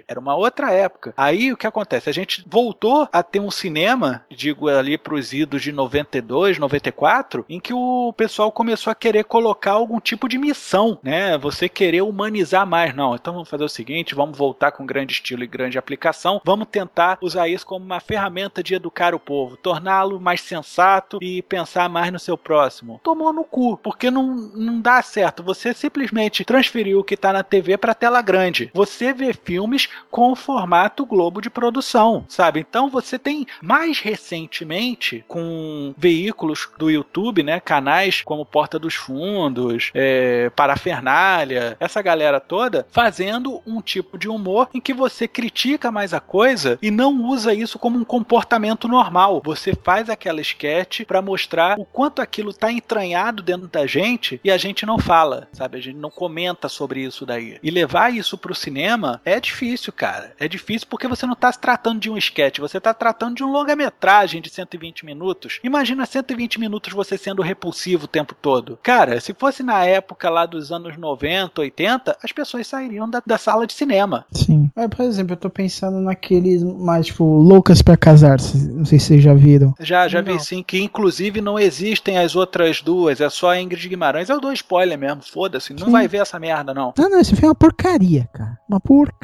Era uma outra época. Aí o que acontece? A gente voltou a ter um cinema, digo ali pros idos de 92, 94, em que o pessoal começou a querer colocar algum tipo de missão, né? Você querer humanizar mais. Não, então vamos fazer o seguinte, vamos voltar com grande estilo e grande aplicação, vamos tentar usar isso como uma ferramenta de educar o povo, torná-lo mais sensato e pensar mais no seu próximo. Tomou no cu, porque não, não dá certo. Você simplesmente transferiu o que está na TV para tela grande. Você vê filmes com o formato Globo de produção, sabe? Então você tem mais recentemente com veículos do YouTube, né, canais como Porta dos Fundos, é, Parafernália, essa galera toda fazendo um tipo de humor em que você critica mais a coisa e não usa isso como um comportamento normal. Você faz aquela sketch para mostrar o quanto aquilo tá entranhado dentro da gente e a gente não fala, sabe? A gente não comenta sobre isso daí. E levar isso pro cinema é difícil, cara. É difícil porque você não tá se tratando de um sketch, você tá tratando de um longa-metragem de 120 minutos. Imagina 120 minutos você sendo repulsivo o tempo todo. Cara, se fosse na época lá dos anos 90, 80, as pessoas sairiam da, da sala de cinema. Sim. Mas, por exemplo, eu tô pensando naqueles mais, tipo, loucas pra casar-se. Não sei se vocês já viram. Já, já vi Não. sim, que inclusive não existem as outras duas, é só a Ingrid Guimarães. Eu dou spoiler mesmo, foda-se, não Sim. vai ver essa merda não. Não, não, esse filme é uma porcaria, cara. Uma porcaria,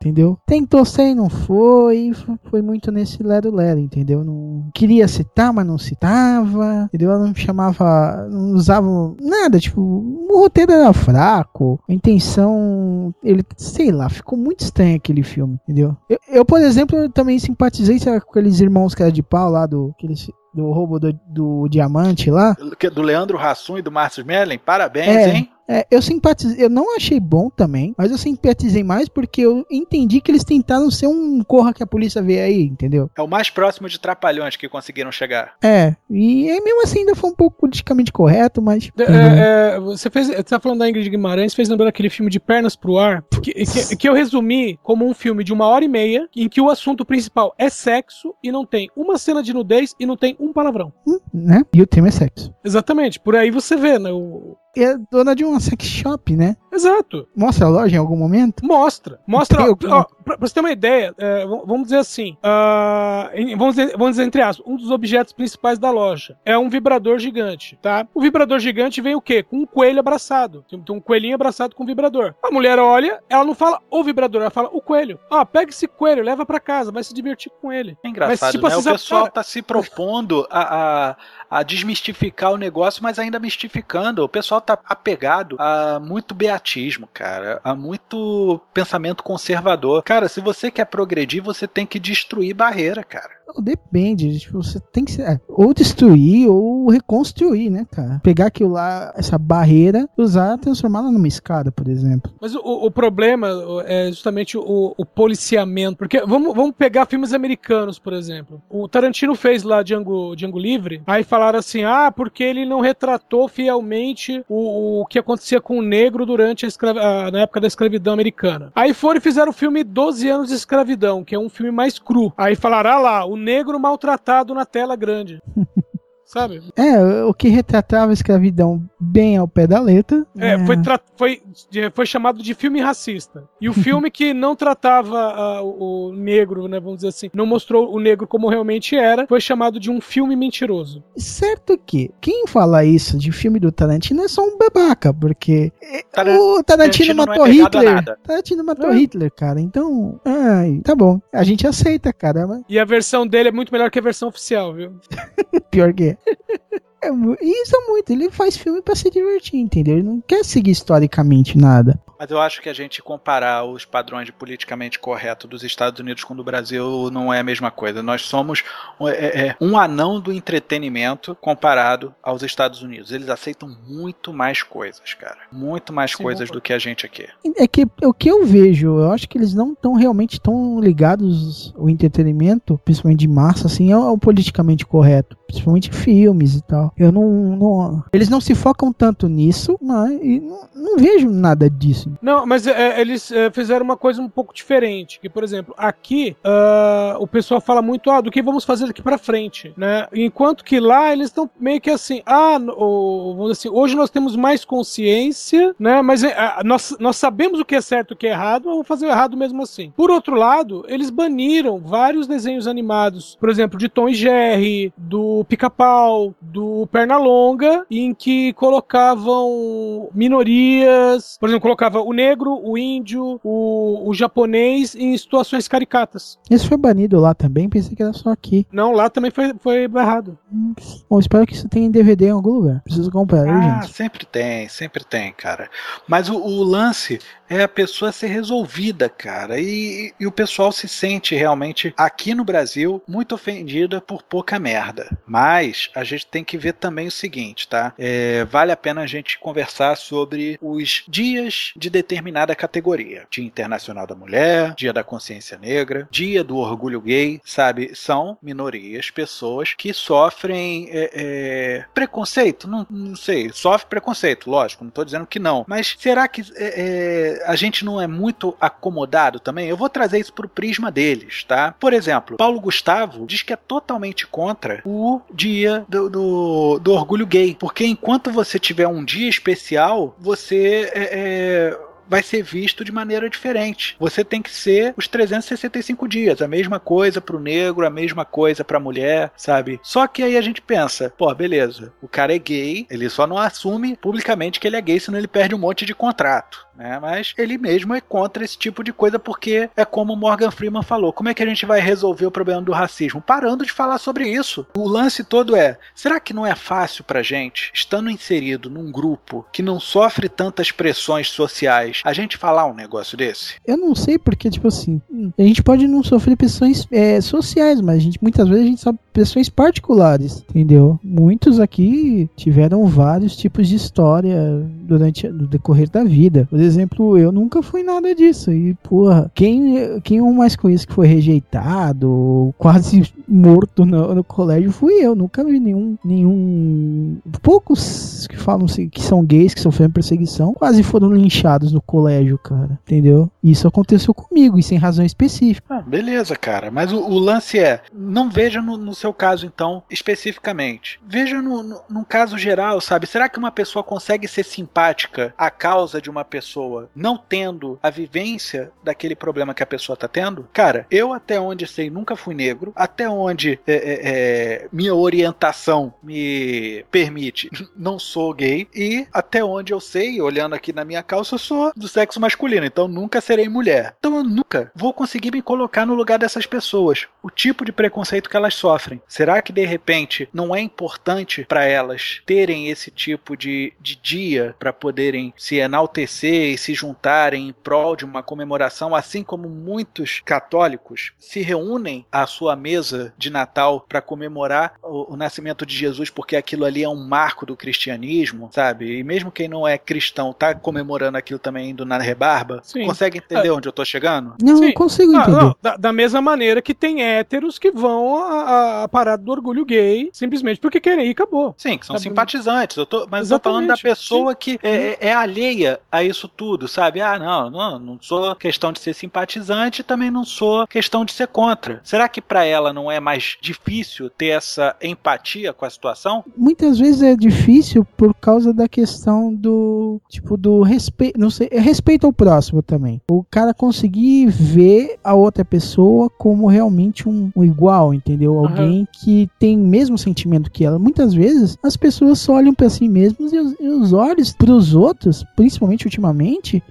entendeu? Tentou ser e não foi. Foi muito nesse lero-lero, entendeu? Não queria citar, mas não citava, entendeu? Não chamava, não usava nada, tipo, o roteiro era fraco, a intenção, ele, sei lá, ficou muito estranho aquele filme, entendeu? Eu, eu, por exemplo, eu também simpatizei sabe, com aqueles irmãos que era de pau lá do, aqueles, do roubo do, do diamante lá. Que- Do Leandro Hassum e do Márcio Smelling, parabéns, É. hein? É, eu simpatizei, eu não achei bom também, mas eu simpatizei mais porque eu entendi que eles tentaram ser um corra que a polícia vê aí, entendeu? É o mais próximo de trapalhões que conseguiram chegar. É, e mesmo assim ainda foi um pouco politicamente correto, mas. É, é, você fez, você tá falando da Ingrid Guimarães, fez lembrar aquele filme de Pernas pro Ar, que, que, que eu resumi como um filme de uma hora e meia, em que o assunto principal é sexo e não tem uma cena de nudez e não tem um palavrão. Hum, né? E o tema é sexo. Exatamente, por aí você vê, né? O... É dona de uma sex shop, né? Exato. Mostra a loja em algum momento? Mostra. Mostra. Tem Ó, ó, pra, pra você ter uma ideia, é, vamos dizer assim. em- vamos, dizer, vamos dizer entre aspas, um dos objetos principais da loja é um vibrador gigante, tá? O vibrador gigante vem o quê? Com um coelho abraçado. Tem, tem um coelhinho abraçado com um vibrador. A mulher olha, ela não fala o vibrador, ela fala o coelho. Ah, pega esse coelho, leva pra casa, vai se divertir com ele. É engraçado, Mas, tipo né? assim, o pessoal cara- tá se propondo a, a, a desmistificar o negócio, mas ainda mistificando. O pessoal tá apegado a muito beatismo, cara. A muito pensamento conservador. Cara, se você quer progredir, você tem que destruir barreira, cara. Depende, tipo, você tem que ser, é, ou destruir ou reconstruir, né, cara? Pegar aquilo lá, essa barreira, usar, transformá-la numa escada, por exemplo. Mas o, o problema é justamente o, o policiamento. Porque vamos, vamos pegar filmes americanos, por exemplo. O Tarantino fez lá Django, Django Livre, aí falaram assim: ah, porque ele não retratou fielmente o, o que acontecia com o negro durante a a- na época da escravidão americana. Aí foram e fizeram o filme 12 anos de escravidão, que é um filme mais cru. Aí falaram: ah lá, o negro maltratado na tela grande. Sabe? É, o que retratava a escravidão bem ao pé da letra. É, foi, tra- foi, foi chamado de filme racista. E o filme que não tratava ah, o, negro, né, vamos dizer assim, não mostrou o negro como realmente era, foi chamado de um filme mentiroso. Certo que quem fala isso de filme do Tarantino é só um babaca, porque é, o Tarantino Tarantino é matou a Hitler. Tarantino matou É. Hitler, cara. Então, ai, tá bom. A gente aceita, cara. Mas E a versão dele é muito melhor que a versão oficial, viu? pior que é. É isso é muito. Ele faz filme pra se divertir, entendeu? Ele não quer seguir historicamente nada. Mas eu acho que a gente comparar os padrões de politicamente correto dos Estados Unidos com o do Brasil não é a mesma coisa. Nós somos é, é, um anão do entretenimento comparado aos Estados Unidos. Eles aceitam muito mais coisas, cara. Muito mais Sim, coisas do que a gente aqui. É que o que eu vejo, eu acho que eles não estão realmente tão ligados ao entretenimento, principalmente de massa, assim, ao, ao politicamente correto. Principalmente filmes e tal. Eu não, não- Eles não se focam tanto nisso, mas não, não vejo nada disso, isso. Não, mas é, eles é, fizeram uma coisa um pouco diferente. Que, por exemplo, aqui uh, o pessoal fala muito ah, do que vamos fazer daqui para frente, né? Enquanto que lá eles estão meio que assim, ah, ou, vamos dizer assim, hoje nós temos mais consciência, né? Mas é, nós, nós sabemos o que é certo e o que é errado, vamos fazer o errado mesmo assim. Por outro lado, eles baniram vários desenhos animados, por exemplo, de Tom e Jerry, do Pica-Pau, do Pernalonga, em que colocavam minorias, por exemplo, colocava o negro, o índio, o, o japonês em situações caricatas. Isso foi banido lá também? Pensei que era só aqui. Não, lá também foi, foi barrado. Hum, Bom, espero que isso tenha em DVD em algum lugar. Preciso comprar, viu, Ah, gente? sempre tem, sempre tem, cara. Mas o, o lance é a pessoa ser resolvida, cara. E, e o pessoal se sente realmente, aqui no Brasil, muito ofendida por pouca merda. Mas a gente tem que ver também o seguinte, tá? É, vale a pena a gente conversar sobre os dias de determinada categoria. Dia Internacional da Mulher, Dia da Consciência Negra, Dia do Orgulho Gay, sabe? São minorias, pessoas que sofrem é, é, preconceito, não, não sei, sofre preconceito, lógico, não tô dizendo que não. Mas será que é, é, a gente não é muito acomodado também? Eu vou trazer isso pro prisma deles, tá? Por exemplo, Paulo Gustavo diz que é totalmente contra o dia do, do, do orgulho gay, porque enquanto você tiver um dia especial, você é, é, vai ser visto de maneira diferente. Você tem que ser os 365 dias, a mesma coisa pro negro, a mesma coisa pra mulher, sabe? Só que aí a gente pensa, pô, beleza, o cara é gay, ele só não assume publicamente que ele é gay, senão ele perde um monte de contrato. Né? Mas ele mesmo é contra esse tipo de coisa porque é como o Morgan Freeman falou. Como é que a gente vai resolver o problema do racismo? Parando de falar sobre isso. O lance todo é: será que não é fácil pra gente, estando inserido num grupo que não sofre tantas pressões sociais, a gente falar um negócio desse? Eu não sei porque, tipo assim, a gente pode não sofrer pressões é, sociais, mas a gente, muitas vezes a gente sofre pressões particulares, entendeu? Muitos aqui tiveram vários tipos de história durante o decorrer da vida. Por exemplo, eu nunca fui nada disso. E, porra, quem, quem eu mais conheço que foi rejeitado, quase morto no, no colégio, fui eu. Nunca vi nenhum. nenhum Poucos que falam que são gays, que sofreram perseguição, quase foram linchados no colégio, cara. Entendeu? Isso aconteceu comigo, e sem razão específica. Ah, beleza, cara. Mas o, o lance é: não veja no, no seu caso, então, especificamente. Veja no, no, num caso geral, sabe? Será que uma pessoa consegue ser simpática à causa de uma pessoa não tendo a vivência daquele problema que a pessoa tá tendo? Cara, eu até onde sei nunca fui negro, até onde é, é, é, minha orientação me permite, não sou gay, e até onde eu sei, olhando aqui na minha calça, eu sou do sexo masculino, então nunca serei mulher. Então eu nunca vou conseguir me colocar no lugar dessas pessoas, o tipo de preconceito que elas sofrem. Será que de repente não é importante para elas terem esse tipo de, de dia para poderem se enaltecer se juntarem em prol de uma comemoração, assim como muitos católicos se reúnem à sua mesa de Natal para comemorar o, o nascimento de Jesus, porque aquilo ali é um marco do cristianismo, sabe? E mesmo quem não é cristão tá comemorando aquilo também indo na rebarba. Sim. Consegue entender onde eu tô chegando? Não, Sim. eu consigo Ah, entender. não, da, da mesma maneira que tem héteros que vão à, à- parada do orgulho gay simplesmente porque querem e acabou. Sim, que são Tá simpatizantes. Eu tô, mas eu tô falando da Exatamente, pessoa que é, é alheia a isso tudo, sabe? Ah, não, não, não sou questão de ser simpatizante, também não sou questão de ser contra. Será que pra ela não é mais difícil ter essa empatia com a situação? muitas vezes é difícil por causa da questão do tipo do respeito, não sei, é respeito ao próximo também. O cara conseguir ver a outra pessoa como realmente um, um igual, entendeu? Aham. Alguém que tem o mesmo sentimento que ela. Muitas vezes as pessoas só olham pra si mesmos e os, e os olhos pros outros, principalmente ultimamente,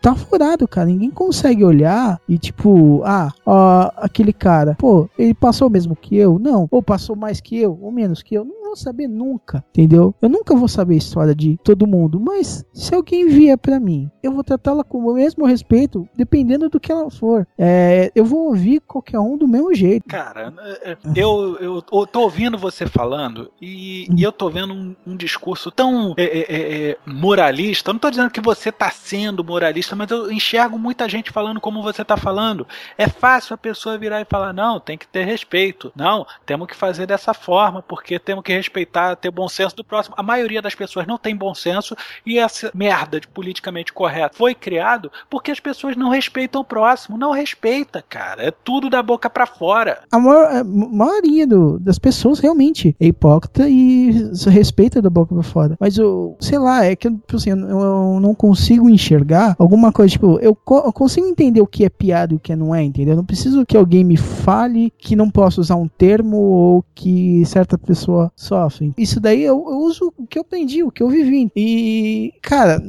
tá furado, cara. Ninguém consegue olhar e tipo, ah, ó, aquele cara, pô, ele passou mesmo que eu? Não. Ou passou mais que eu, ou menos que eu? Não vou saber nunca, entendeu? Eu nunca vou saber a história de todo mundo, mas se alguém vier pra mim, eu vou tratá-la com o mesmo respeito, dependendo do que ela for. É, eu vou ouvir qualquer um do mesmo jeito. Cara, é, é, eu, eu, eu tô ouvindo você falando e, e eu tô vendo um, um discurso tão é, é, é, moralista. Eu não tô dizendo que você tá sendo moralista, mas eu enxergo muita gente falando como você tá falando. É fácil a pessoa virar e falar: não, tem que ter respeito. Não, temos que fazer dessa forma, porque temos que respeitar, ter bom senso do próximo. A maioria das pessoas não tem bom senso e essa merda de politicamente correto foi criado porque as pessoas não respeitam o próximo. Não respeita, cara. É tudo da boca para fora. A, maior, a maioria do, das pessoas realmente é hipócrita e respeita da boca pra fora. Mas eu, sei lá, é que tipo assim, eu, eu não consigo enxergar alguma coisa, tipo, eu, co eu, consigo entender o que é piada e o que não é, entendeu? Eu não preciso que alguém me fale que não posso usar um termo ou que certa pessoa sofre. Isso daí eu, eu uso o que eu aprendi, o que eu vivi. E, cara,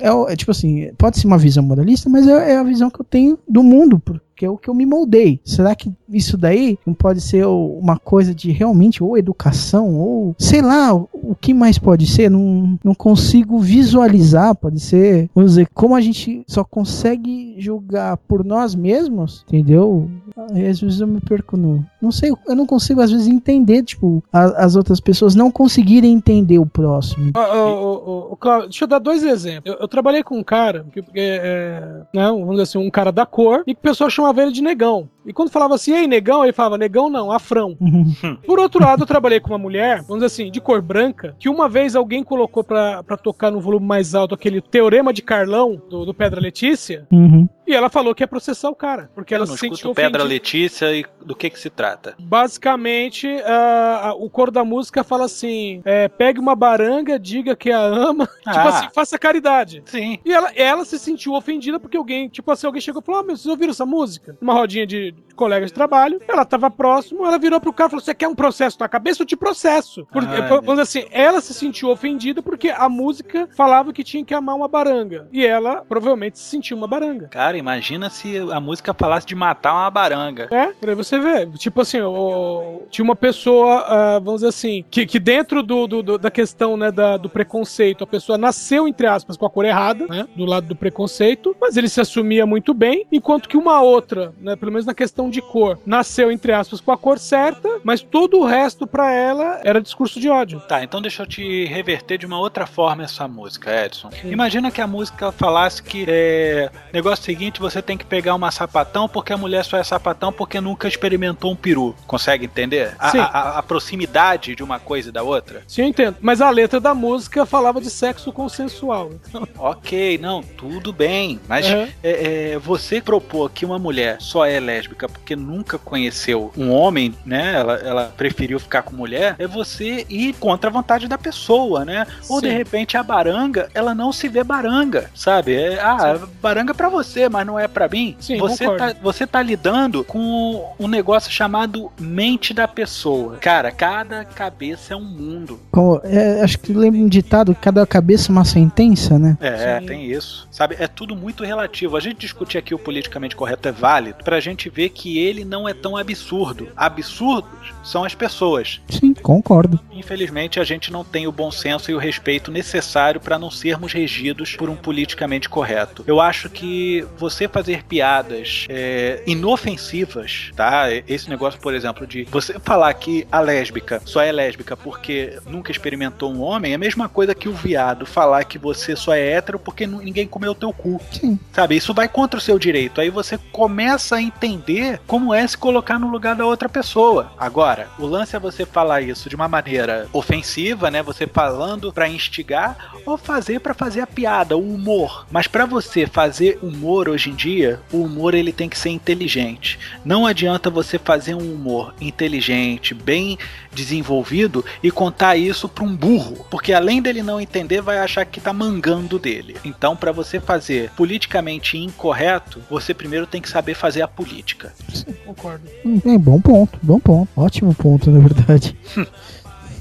é, é tipo assim, pode ser uma visão moralista, mas é, é a visão que eu tenho do mundo que é o que eu me moldei. Será que isso daí não pode ser uma coisa de realmente ou educação ou sei lá, o que mais pode ser? Não, não consigo visualizar, pode ser, vamos dizer, como a gente só consegue julgar por nós mesmos, entendeu? Às vezes eu me perco no. Não sei, eu não consigo às vezes entender, tipo, a, as outras pessoas não conseguirem entender o próximo. Oh, oh, oh, deixa eu dar dois exemplos. Eu, eu trabalhei com um cara, que, é, né, vamos dizer assim, um cara da cor, e que o pessoal chamava ele de negão. E quando falava assim, ei, negão, ele falava, negão não, afrão. Uhum. Por outro lado, eu trabalhei com uma mulher, vamos dizer assim, de cor branca, que uma vez alguém colocou pra, pra tocar no volume mais alto aquele Teorema de Carlão, do, do Pedra Letícia, uhum. e ela falou que ia processar o cara, porque ela eu não se sentiu Pedra Letícia e do que que se trata? Basicamente, uh, o coro da música fala assim, é, pegue uma baranga, diga que a ama, tipo ah. tipo assim, faça caridade. Sim. E ela, ela se sentiu ofendida porque alguém, tipo assim, alguém chegou e falou, ah, mas vocês ouviram essa música? Uma rodinha de, colegas de trabalho, ela tava próximo, ela virou pro cara e falou: Você quer um processo na cabeça? Eu te processo. Porque, Ai, assim, ela se sentiu ofendida porque a música falava que tinha que amar uma baranga. E ela provavelmente se sentiu uma baranga. Cara, imagina se a música falasse de matar uma baranga. É, pra você ver. Tipo assim, o, tinha uma pessoa, uh, vamos dizer assim, que, que dentro do, do, do da questão né, da, do preconceito, a pessoa nasceu, entre aspas, com a cor errada, né? Do lado do preconceito, mas ele se assumia muito bem, enquanto que uma outra, né, pelo menos na questão de cor, nasceu, entre aspas, com a cor certa, mas todo o resto para ela era discurso de ódio. Tá, então deixa eu te reverter de uma outra forma essa música, Edson. Sim. Imagina que a música falasse que é, negócio seguinte, você tem que pegar uma sapatão porque a mulher só é sapatão porque nunca experimentou um peru. Consegue entender? A, Sim. A, a, a proximidade de uma coisa e da outra? Sim, eu entendo. Mas a letra da música falava de sexo consensual. Então... Ok, não, tudo bem. Mas uhum. é, é, você propor que uma mulher só é lésbica porque nunca conheceu um homem, né? Ela, ela preferiu ficar com mulher, é você ir contra a vontade da pessoa, né? Sim. Ou de repente a baranga, ela não se vê baranga, sabe? É, ah, Sim. baranga é pra você, mas não é para mim. Sim, você tá, você tá lidando com um negócio chamado mente da pessoa. Cara, cada cabeça é um mundo. Como, é, acho que lembra um ditado, cada cabeça é uma sentença, né? É, Sim. tem isso. Sabe, é tudo muito relativo. A gente discutir aqui o politicamente correto é válido pra gente ver que ele não é tão absurdo. Absurdos são as pessoas. Sim, concordo. Infelizmente, a gente não tem o bom senso e o respeito necessário para não sermos regidos por um politicamente correto. Eu acho que você fazer piadas é, inofensivas, tá? Esse negócio, por exemplo, de você falar que a lésbica só é lésbica porque nunca experimentou um homem, é a mesma coisa que o viado falar que você só é hétero porque ninguém comeu teu cu. Sim. Sabe? Isso vai contra o seu direito. Aí você começa a entender como é se colocar no lugar da outra pessoa. Agora, o lance é você falar isso de uma maneira ofensiva, né? Você falando para instigar ou fazer para fazer a piada, o humor. Mas para você fazer humor hoje em dia, o humor ele tem que ser inteligente. Não adianta você fazer um humor inteligente, bem desenvolvido e contar isso para um burro, porque além dele não entender, vai achar que tá mangando dele. Então, para você fazer politicamente incorreto, você primeiro tem que saber fazer a política. Sim, concordo. É, bom ponto, bom ponto. Ótimo ponto, na verdade.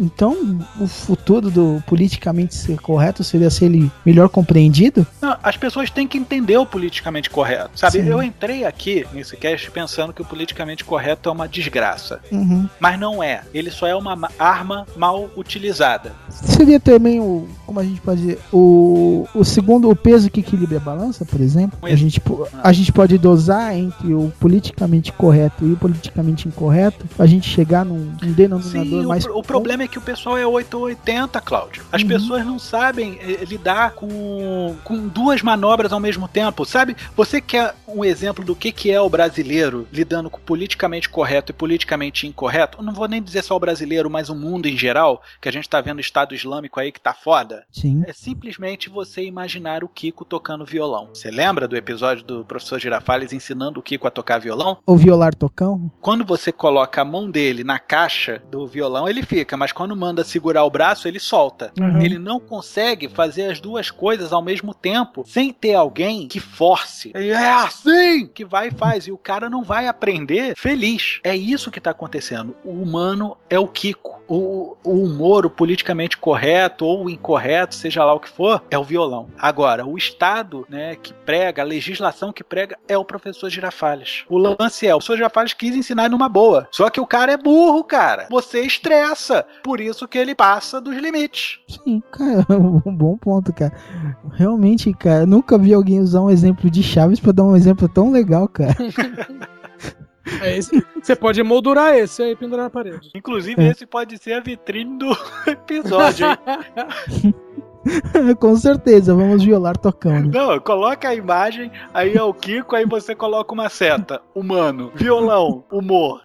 Então, o futuro do politicamente correto seria ser ele melhor compreendido? Não, as pessoas têm que entender o politicamente correto, sabe? Sim. Eu entrei aqui nesse cast pensando que o politicamente correto é uma desgraça. Uhum. Mas não é. Ele só é uma arma mal utilizada. Seria também o, como a gente pode dizer, o, o segundo, o peso que equilibra a balança, por exemplo? A gente, a gente pode dosar entre o politicamente correto e o politicamente incorreto, a gente chegar num, num denominador Sim, mais... O, o problema é que o pessoal é 8 ou 80, Cláudio. As Uhum. pessoas não sabem eh, lidar com, com duas manobras ao mesmo tempo, sabe? Você quer um exemplo do que, que é o brasileiro lidando com politicamente correto e politicamente incorreto? Eu não vou nem dizer só o brasileiro, mas o mundo em geral, que a gente tá vendo o Estado Islâmico aí que tá foda. Sim. É simplesmente você imaginar o Kiko tocando violão. Você lembra do episódio do professor Girafales ensinando o Kiko a tocar violão? O violar tocão? Quando você coloca a mão dele na caixa do violão, ele fica, mas quando manda segurar o braço, ele solta. Uhum. Ele não consegue fazer as duas coisas ao mesmo tempo sem ter alguém que force. Ele, é assim que vai e faz. E o cara não vai aprender feliz. É isso que tá acontecendo. O humano é o Kiko. O, o humor, o politicamente correto ou o incorreto, seja lá o que for, é o violão. Agora, o Estado né, que prega, a legislação que prega, é o professor Girafales. O lance é, o professor Girafales quis ensinar numa boa. Só que o cara é burro, cara. Você estressa. Por isso que ele passa dos limites. Sim, cara, um bom ponto, cara. Realmente, cara, nunca vi alguém usar um exemplo de Chaves pra dar um exemplo tão legal, cara. É esse- Você pode moldurar esse aí e pendurar na parede. Inclusive, É. esse pode ser a vitrine do episódio, hein? Com certeza, vamos violar né? Não, coloca a imagem, aí é o Kiko, aí você coloca uma seta. Humano, violão, humor.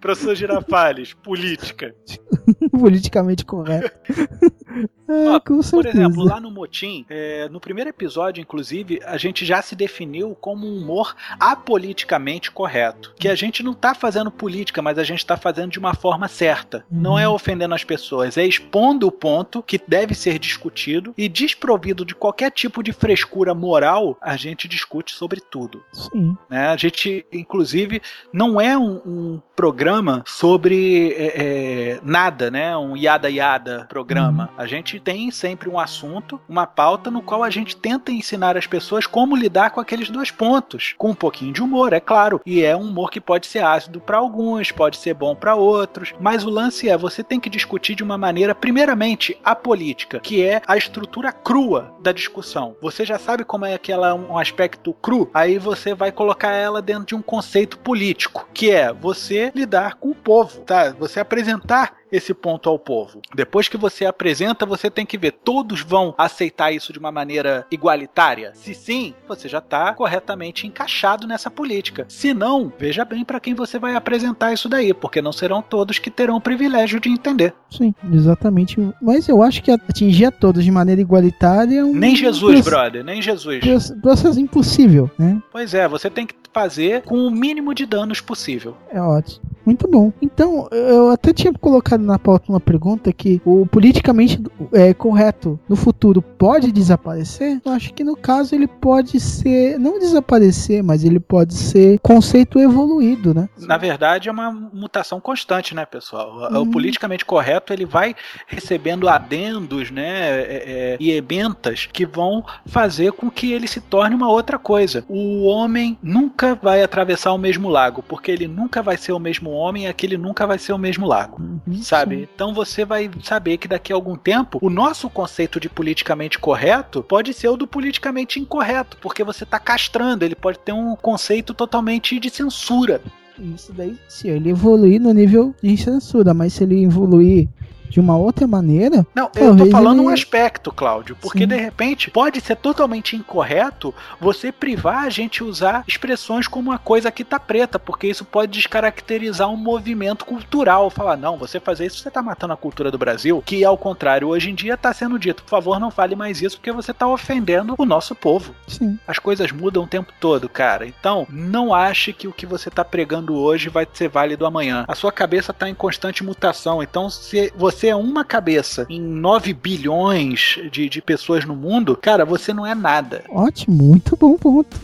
Professor Girafales, política. Politicamente correto. É, Ó, Por certeza. exemplo, lá no Motim, é, no primeiro episódio, inclusive, a gente já se definiu como um humor apoliticamente correto. Que a gente não tá fazendo política, mas a gente tá fazendo de uma forma certa. Não é ofendendo as pessoas, é expondo o ponto que deve ser discutido e desprovido de qualquer tipo de frescura moral, a gente discute sobre tudo. Sim. né? A gente, inclusive, não é um, um programa sobre é, é, nada, né? Um yada yada programa. A gente tem sempre um assunto, uma pauta no qual a gente tenta ensinar as pessoas como lidar com aqueles dois pontos, com um pouquinho de humor, é claro. E é um humor que pode ser ácido para alguns, pode ser bom para outros. Mas o lance é, você tem que discutir de uma maneira, primeiramente, a política, que é a estrutura crua da discussão. Você já sabe como é aquela um aspecto cru, aí você vai colocar ela dentro de um conceito político, que é você lidar com o povo, tá? Você apresentar esse ponto ao povo. Depois que você apresenta, você tem que ver todos vão aceitar isso de uma maneira igualitária. Se sim, você já está corretamente encaixado nessa política. Se não, veja bem para quem você vai apresentar isso daí, porque não serão todos que terão o privilégio de entender. Sim, exatamente. Mas eu acho que atingir a todos de maneira igualitária é um Nem Jesus, brother, nem Jesus. proce- processo impossível, né? Pois é, você tem que fazer com o mínimo de danos possível. É ótimo. Muito bom. Então, eu até tinha colocado na pauta uma pergunta que o politicamente é, correto no futuro pode desaparecer? Eu acho que no caso ele pode ser, não desaparecer, mas ele pode ser conceito evoluído, né? Na verdade, é uma mutação constante, né, pessoal? O- O Hum. politicamente correto ele vai recebendo adendos, né, é, é, e ementas que vão fazer com que ele se torne uma outra coisa. O homem nunca vai atravessar o mesmo lago, porque ele nunca vai ser o mesmo homem e aquele nunca vai ser o mesmo lago. Uhum, Sabe? sim. Então você vai saber que daqui a algum tempo o nosso conceito de politicamente correto pode ser o do politicamente incorreto, porque você está castrando, ele pode ter um conceito totalmente de censura. Isso daí, se ele evoluir no nível de censura, mas se ele evoluir de uma outra maneira, Não, eu tô falando ele- um aspecto, Cláudio, porque Sim. de repente pode ser totalmente incorreto você privar a gente usar expressões como uma coisa que tá preta, porque isso pode descaracterizar um movimento cultural. Falar, não, você fazer isso, você tá matando a cultura do Brasil, que ao contrário, hoje em dia tá sendo dito, por favor, não fale mais isso, porque você tá ofendendo o nosso povo. sim. As coisas mudam o tempo todo, cara. Então, não ache que o que você tá pregando hoje vai ser válido amanhã. A sua cabeça tá em constante mutação. Então, se você é uma cabeça em 9 bilhões de, de pessoas no mundo, cara, você não é nada. Ótimo, muito bom ponto.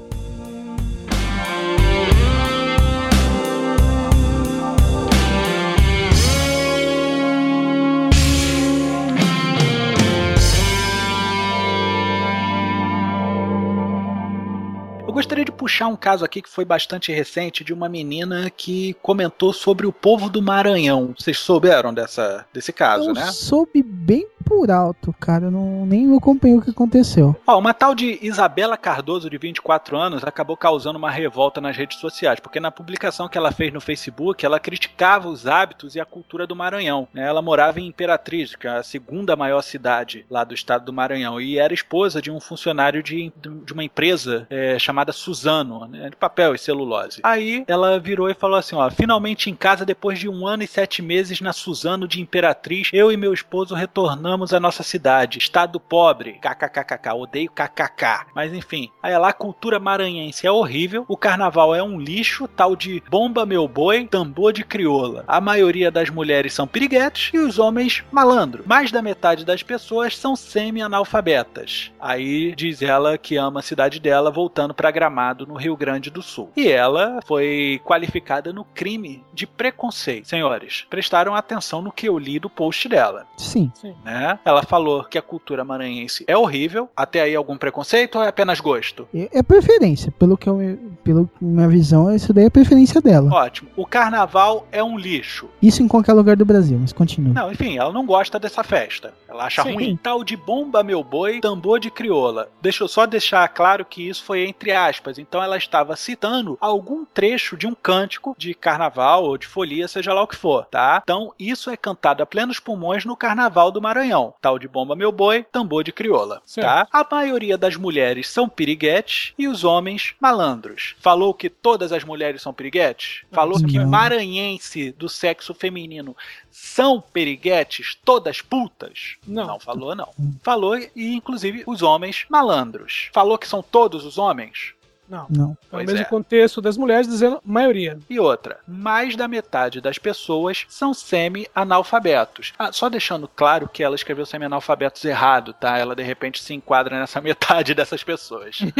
puxar um caso aqui que foi bastante recente de uma menina que comentou sobre o povo do Maranhão. Vocês souberam dessa, desse caso, eu né? soube bem por alto, cara. Eu não, nem acompanhei o que aconteceu. Ó, uma tal de Isabela Cardoso, de 24 anos, acabou causando uma revolta nas redes sociais, porque na publicação que ela fez no Facebook, ela criticava os hábitos e a cultura do Maranhão. né? Ela morava em Imperatriz, que é a segunda maior cidade lá do estado do Maranhão, e era esposa de um funcionário de, de uma empresa é, chamada Suzano, né, de papel e celulose. Aí ela virou e falou assim: ó, finalmente em casa, depois de um ano e sete meses na Suzano de Imperatriz, eu e meu esposo retornamos à nossa cidade. Estado pobre. KKKKK. Odeio KKK. Mas enfim. Aí lá a cultura maranhense é horrível. O carnaval é um lixo, tal de bomba meu boi, tambor de crioula. A maioria das mulheres são piriguetes e os homens malandro. Mais da metade das pessoas são semi-analfabetas. Aí diz ela que ama a cidade dela, voltando para Gramado, no Rio Grande do Sul. E ela foi qualificada no crime de preconceito. Senhores, prestaram atenção no que eu li do post dela. Sim. Né? Ela falou que a cultura maranhense é horrível. Até aí algum preconceito ou é apenas gosto? É é preferência. Pelo que eu, pela minha visão, isso daí é preferência dela. Ótimo. O carnaval é um lixo. Isso em qualquer lugar do Brasil, mas continua. Não, enfim, ela não gosta dessa festa. Ela acha Sim. ruim. Tal de bomba meu boi, tambor de crioula. Deixa eu só deixar claro que isso foi entre aspas. Então ela estava citando algum trecho de um cântico de carnaval ou de folia, seja lá o que for, tá? Então isso é cantado a plenos pulmões no carnaval do Maranhão. Tal de bomba meu boi, tambor de crioula, Certo. tá? A maioria das mulheres são piriguetes e os homens malandros. Falou que todas as mulheres são piriguetes? Falou que Não. maranhense do sexo feminino são periguetes, todas putas? Não. falou, não. Falou, e inclusive os homens malandros. Falou que são todos os homens? Não. Não. É o mesmo é. contexto das mulheres dizendo maioria. E outra, mais da metade das pessoas são semi-analfabetos. Ah, só deixando claro que ela escreveu semi-analfabetos errado, tá? Ela de repente se enquadra nessa metade dessas pessoas.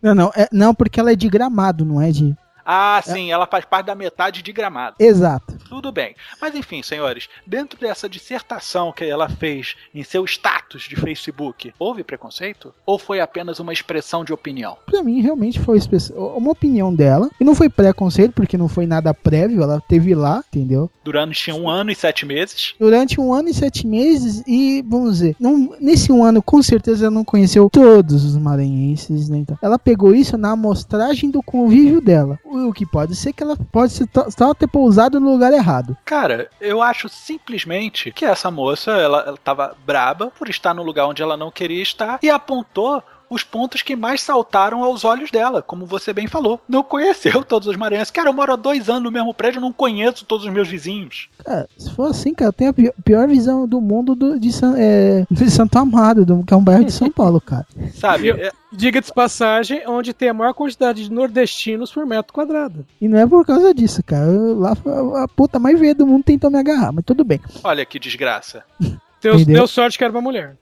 Não, não, é, não, porque ela é de gramado, não é de. Ah, sim, ela faz parte da metade de gramado. Exato. Tudo bem. Mas enfim, senhores, dentro dessa dissertação que ela fez em seu status de Facebook, houve preconceito? Ou foi apenas uma expressão de opinião? Pra mim, realmente foi uma opinião dela. E não foi preconceito, porque não foi nada prévio. Ela teve lá, entendeu? Durante um ano e sete meses? Durante um ano e sete meses. E, vamos dizer, não, nesse um ano, com certeza, ela não conheceu todos os maranhenses. Né? Então, ela pegou isso na amostragem do convívio dela. O que pode ser que ela pode só ter pousado no lugar errado. Cara, eu acho simplesmente que essa moça, ela, ela tava braba por estar no lugar onde ela não queria estar e apontou os pontos que mais saltaram aos olhos dela, como você bem falou. Não conheceu todos os maranhenses. Cara, eu moro há dois anos no mesmo prédio, eu não conheço todos os meus vizinhos. Cara, se for assim, cara, eu tenho a pi- pior visão do mundo do- de, San- é, de Santo Amado, do- que é um bairro de São Paulo, cara. Sabe? É- Diga de passagem, onde tem a maior quantidade de nordestinos por metro quadrado. E não é por causa disso, cara. Eu- lá a- a puta mais veia do mundo tentou me agarrar, mas tudo bem. olha que desgraça. Deu, Entendeu? deu sorte que era uma mulher.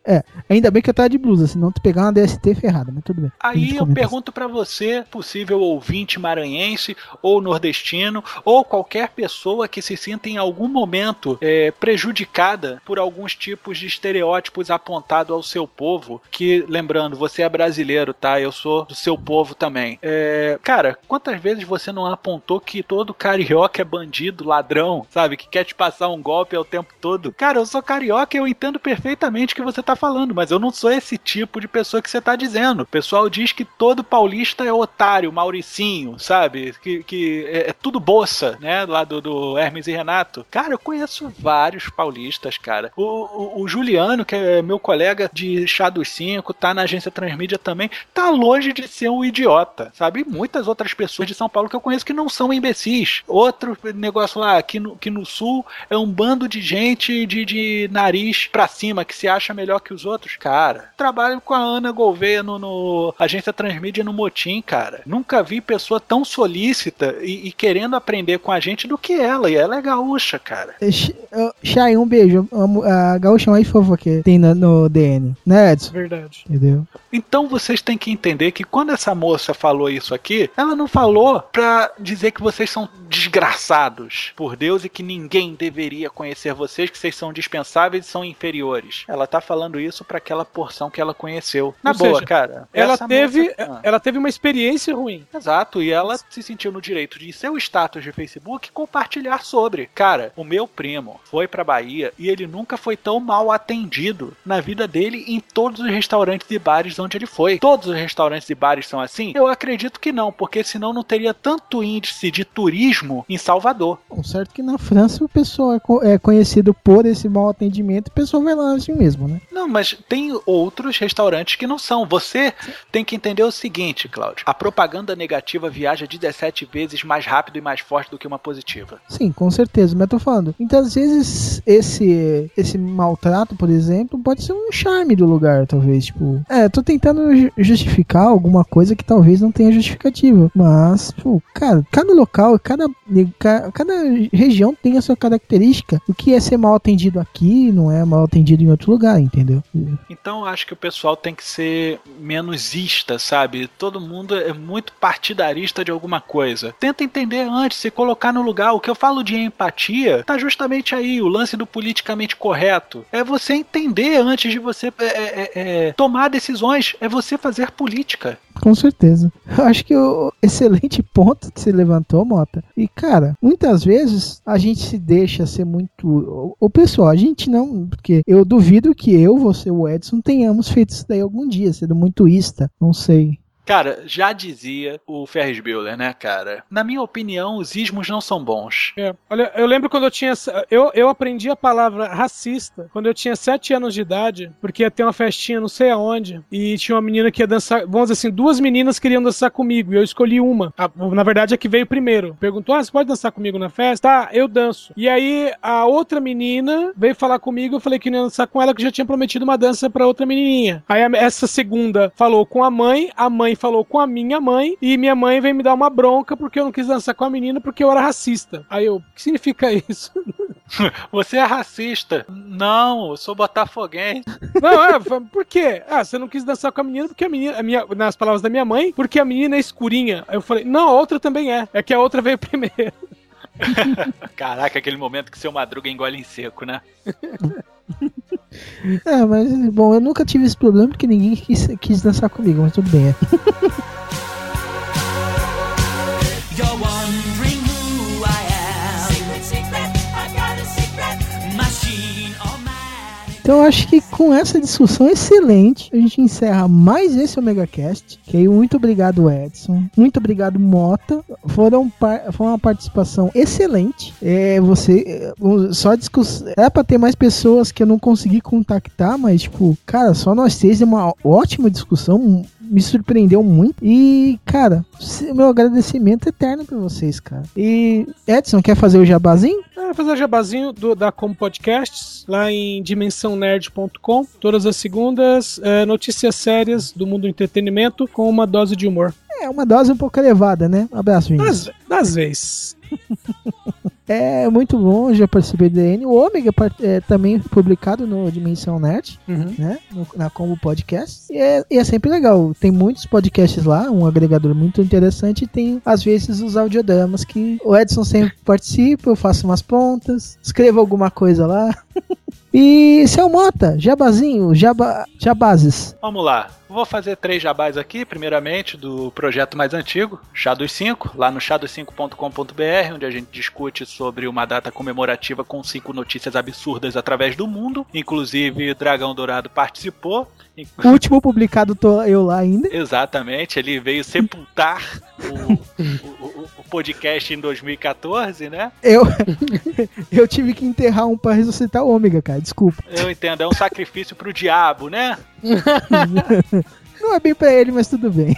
Ainda bem que eu tava de blusa, senão tu pegar uma DST ferrada, mas tudo bem. Aí eu pergunto pra você, possível ouvinte maranhense ou nordestino, ou qualquer pessoa que se sinta em algum momento é, prejudicada por alguns tipos de estereótipos apontados ao seu povo, que, lembrando, você é brasileiro, tá? Eu sou do seu povo também. É, cara, quantas vezes você não apontou que todo carioca é bandido, ladrão, sabe? Que quer te passar um golpe ao tempo todo? Cara, eu sou carioca eu entendo perfeitamente o que você tá falando, mas eu não sou esse tipo de pessoa que você tá dizendo. O pessoal diz que todo paulista é otário, Mauricinho, sabe? Que, que é, é tudo boça, né? Lá do, do Hermes e Renato. Cara, eu conheço vários paulistas, cara. O, o, o Juliano, que é meu colega de Chá dos Cinco, tá na agência Transmídia também, tá longe de ser um idiota, sabe? E muitas outras pessoas de São Paulo que eu conheço que não são imbecis. Outro negócio lá, aqui no, que no sul é um bando de gente de, de nariz pra cima que se acha melhor que os outros. Cara, trabalho com a Ana Gouveia no, no agência Transmídia no Motim, cara. Nunca vi pessoa tão solícita e, e querendo aprender com a gente do que ela. E ela é gaúcha, cara. Ó, Chay, um beijo. A gaúcha mais fofa que tem no, no DN. Né, Edson? Verdade. Entendeu? Então vocês têm que entender que quando essa moça falou isso aqui, ela não falou pra dizer que vocês são desgraçados por Deus e que ninguém deveria conhecer vocês, que vocês são dispensáveis e são são inferiores. Ela tá falando isso para aquela porção que ela conheceu. Na Ou boa, seja, cara. Ela teve, moça- Ah. ela teve uma experiência ruim. Exato, e ela se sentiu no direito de em seu status de Facebook compartilhar sobre. Cara, o meu primo foi pra Bahia e ele nunca foi tão mal atendido na vida dele em todos os restaurantes e bares onde ele foi. Todos os restaurantes e bares são assim? Eu acredito que não, porque senão não teria tanto índice de turismo em Salvador. Bom, certo que na França o pessoal é, co- é conhecido por esse mau atendimento, o pessoal vai lá assim mesmo, né? Não, mas tem outros restaurantes que não são. Você tem que entender o seguinte, Cláudio. A propaganda negativa viaja 17 vezes mais rápido e mais forte do que uma positiva. Sim, com certeza, mas eu tô falando. Muitas vezes esse esse maltrato, por exemplo, pode ser um charme do lugar, talvez, tipo. É, tô tentando ju- justificar alguma coisa que talvez não tenha justificativa, mas, tipo, cara, cada local, cada ca- cada região tem a sua característica. O que é ser mal atendido aqui não é mal atendido em outro lugar, entendeu? Então acho que o pessoal tem que ser menos ista, sabe? Todo mundo é muito partidarista de alguma coisa. Tenta entender antes, se colocar no lugar. O que eu falo de empatia tá justamente aí, o lance do politicamente correto. É você entender antes de você é, é, é, tomar decisões. É você fazer política. Com certeza. Eu acho que o excelente ponto que você levantou, Mota. E, cara, muitas vezes a gente se deixa ser muito. O, pessoal, a gente não. Porque eu duvido que eu, você o Edson tenhamos feito isso daí algum dia, sendo muito ista. Não sei. Cara, já dizia o Ferris Bueller, né, cara? Na minha opinião, os ismos não são bons. É, Olha, eu lembro quando eu tinha. Eu, eu aprendi a palavra racista quando eu tinha 7 anos de idade, porque ia ter uma festinha não sei aonde, e tinha uma menina que ia dançar. Vamos dizer assim, duas meninas queriam dançar comigo, e eu escolhi uma. A- na verdade, a que veio primeiro. Perguntou: Ah, você pode dançar comigo na festa? Tá, eu danço. E aí a outra menina veio falar comigo, eu falei que não ia dançar com ela, que já tinha prometido uma dança pra outra menininha. Aí essa segunda falou com a mãe, a mãe falou com a minha mãe, e minha mãe veio me dar uma bronca porque eu não quis dançar com a menina porque eu era racista. Aí eu, o que significa isso? Você é racista. Não, eu sou botafoguense. Não, é, por quê? Ah, você não quis dançar com a menina porque a menina, a minha, nas palavras da minha mãe, porque a menina é escurinha. Aí eu falei, não, a outra também é. É que a outra veio primeiro. Caraca, aquele momento que seu madruga engole em seco, né? É, mas, bom, eu nunca tive esse problema porque ninguém quis, quis dançar comigo, mas tudo bem. é. Então acho que com essa discussão excelente, a gente encerra mais esse Omega Cast. Ok? Muito obrigado, Edson. Muito obrigado, Mota. Foram par- foi uma participação excelente. É, você. é, Só discussão. Era pra ter mais pessoas que eu não consegui contactar, mas, tipo, cara, só nós três é uma ótima discussão. Me surpreendeu muito. E, cara, meu agradecimento eterno pra vocês, cara. E, Edson, quer fazer o jabazinho? É, fazer o jabazinho do, da Como Podcasts, lá em dimensãonerd.com. Todas as segundas, é, notícias sérias do mundo do entretenimento com uma dose de humor. É uma dose um pouco elevada, né? Um abraço, Vinícius. Das, das vezes. É muito bom, já participei do DN. O Ômega par- é também publicado no Dimensão Nerd, Uhum. né? No- na Combo Podcast. E é, e é sempre legal. Tem muitos podcasts lá, um agregador muito interessante. E tem, às vezes, os audiodramas que o Edson sempre participa. Eu faço umas pontas, escrevo alguma coisa lá. e seu Mota, jabazinho, jaba, jabazes. Vamos lá. Vou fazer três jabás aqui, primeiramente do projeto mais antigo, Chá dos 5, lá no chá5.com.br, onde a gente discute sobre uma data comemorativa com cinco notícias absurdas através do mundo. Inclusive, Dragão Dourado participou. O último publicado tô eu lá ainda. Exatamente, ele veio sepultar o, o- o- o podcast em 2014, né? Eu, eu tive que enterrar um pra ressuscitar o Ômega, cara. Desculpa. Eu entendo, é um sacrifício pro diabo, né? Não é bem pra ele, mas tudo bem.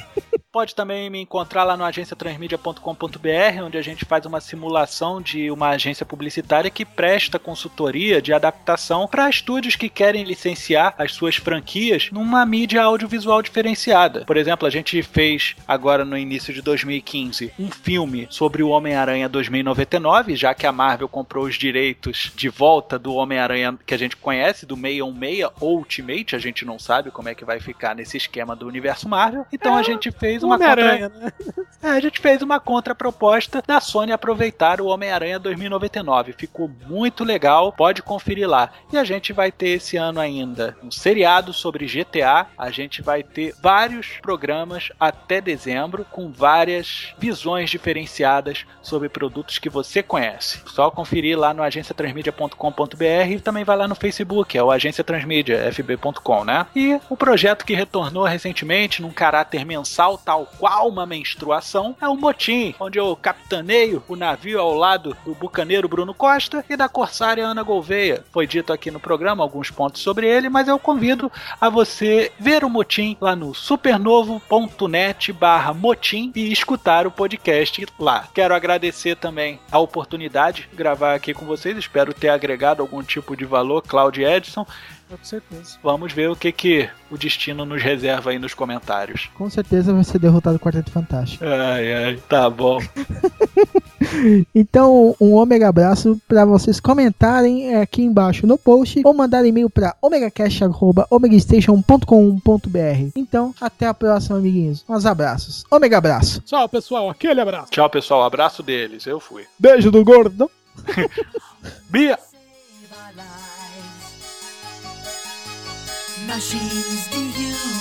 Pode também me encontrar lá no agenciatransmedia.com.br, onde a gente faz uma simulação de uma agência publicitária que presta consultoria de adaptação para estúdios que querem licenciar as suas franquias numa mídia audiovisual diferenciada. Por exemplo, a gente fez agora no início de 2015 um filme sobre o Homem-Aranha 2099, já que a Marvel comprou os direitos de volta do Homem-Aranha que a gente conhece, do 616 ou Ultimate, a gente não sabe como é que vai ficar nesse esquema do universo Marvel. Então a gente fez Homem-Aranha, contra... né? É, a gente fez uma contraproposta da Sony aproveitar o Homem-Aranha 2099. Ficou muito legal, pode conferir lá. E a gente vai ter esse ano ainda um seriado sobre GTA. A gente vai ter vários programas até dezembro com várias visões diferenciadas sobre produtos que você conhece. Só conferir lá no agenciatransmedia.com.br e também vai lá no Facebook, é o Agência Transmídia, fb.com, né? E o projeto que retornou recentemente num caráter mensal, tal qual uma menstruação, é o Motim, onde eu capitaneio o navio ao lado do bucaneiro Bruno Costa e da corsária Ana Gouveia. Foi dito aqui no programa alguns pontos sobre ele, mas eu convido a você ver o Motim lá no supernovo.net barra Motim e escutar o podcast lá. Quero agradecer também a oportunidade de gravar aqui com vocês, espero ter agregado algum tipo de valor, Cláudio Edson. Com certeza. Vamos ver o que, que o destino nos reserva aí nos comentários. Com certeza vai ser derrotado o Quarteto Fantástico. Ai, ai, tá bom. Então, um ômega abraço para vocês comentarem aqui embaixo no post ou mandar e-mail para omegacast.omegastation.com.br. Então, até a próxima, amiguinhos. Uns abraços. Ômega abraço. Tchau, pessoal. Aquele abraço. Tchau, pessoal. Abraço deles. Eu fui. Beijo do gordo. Bia! machines. Do you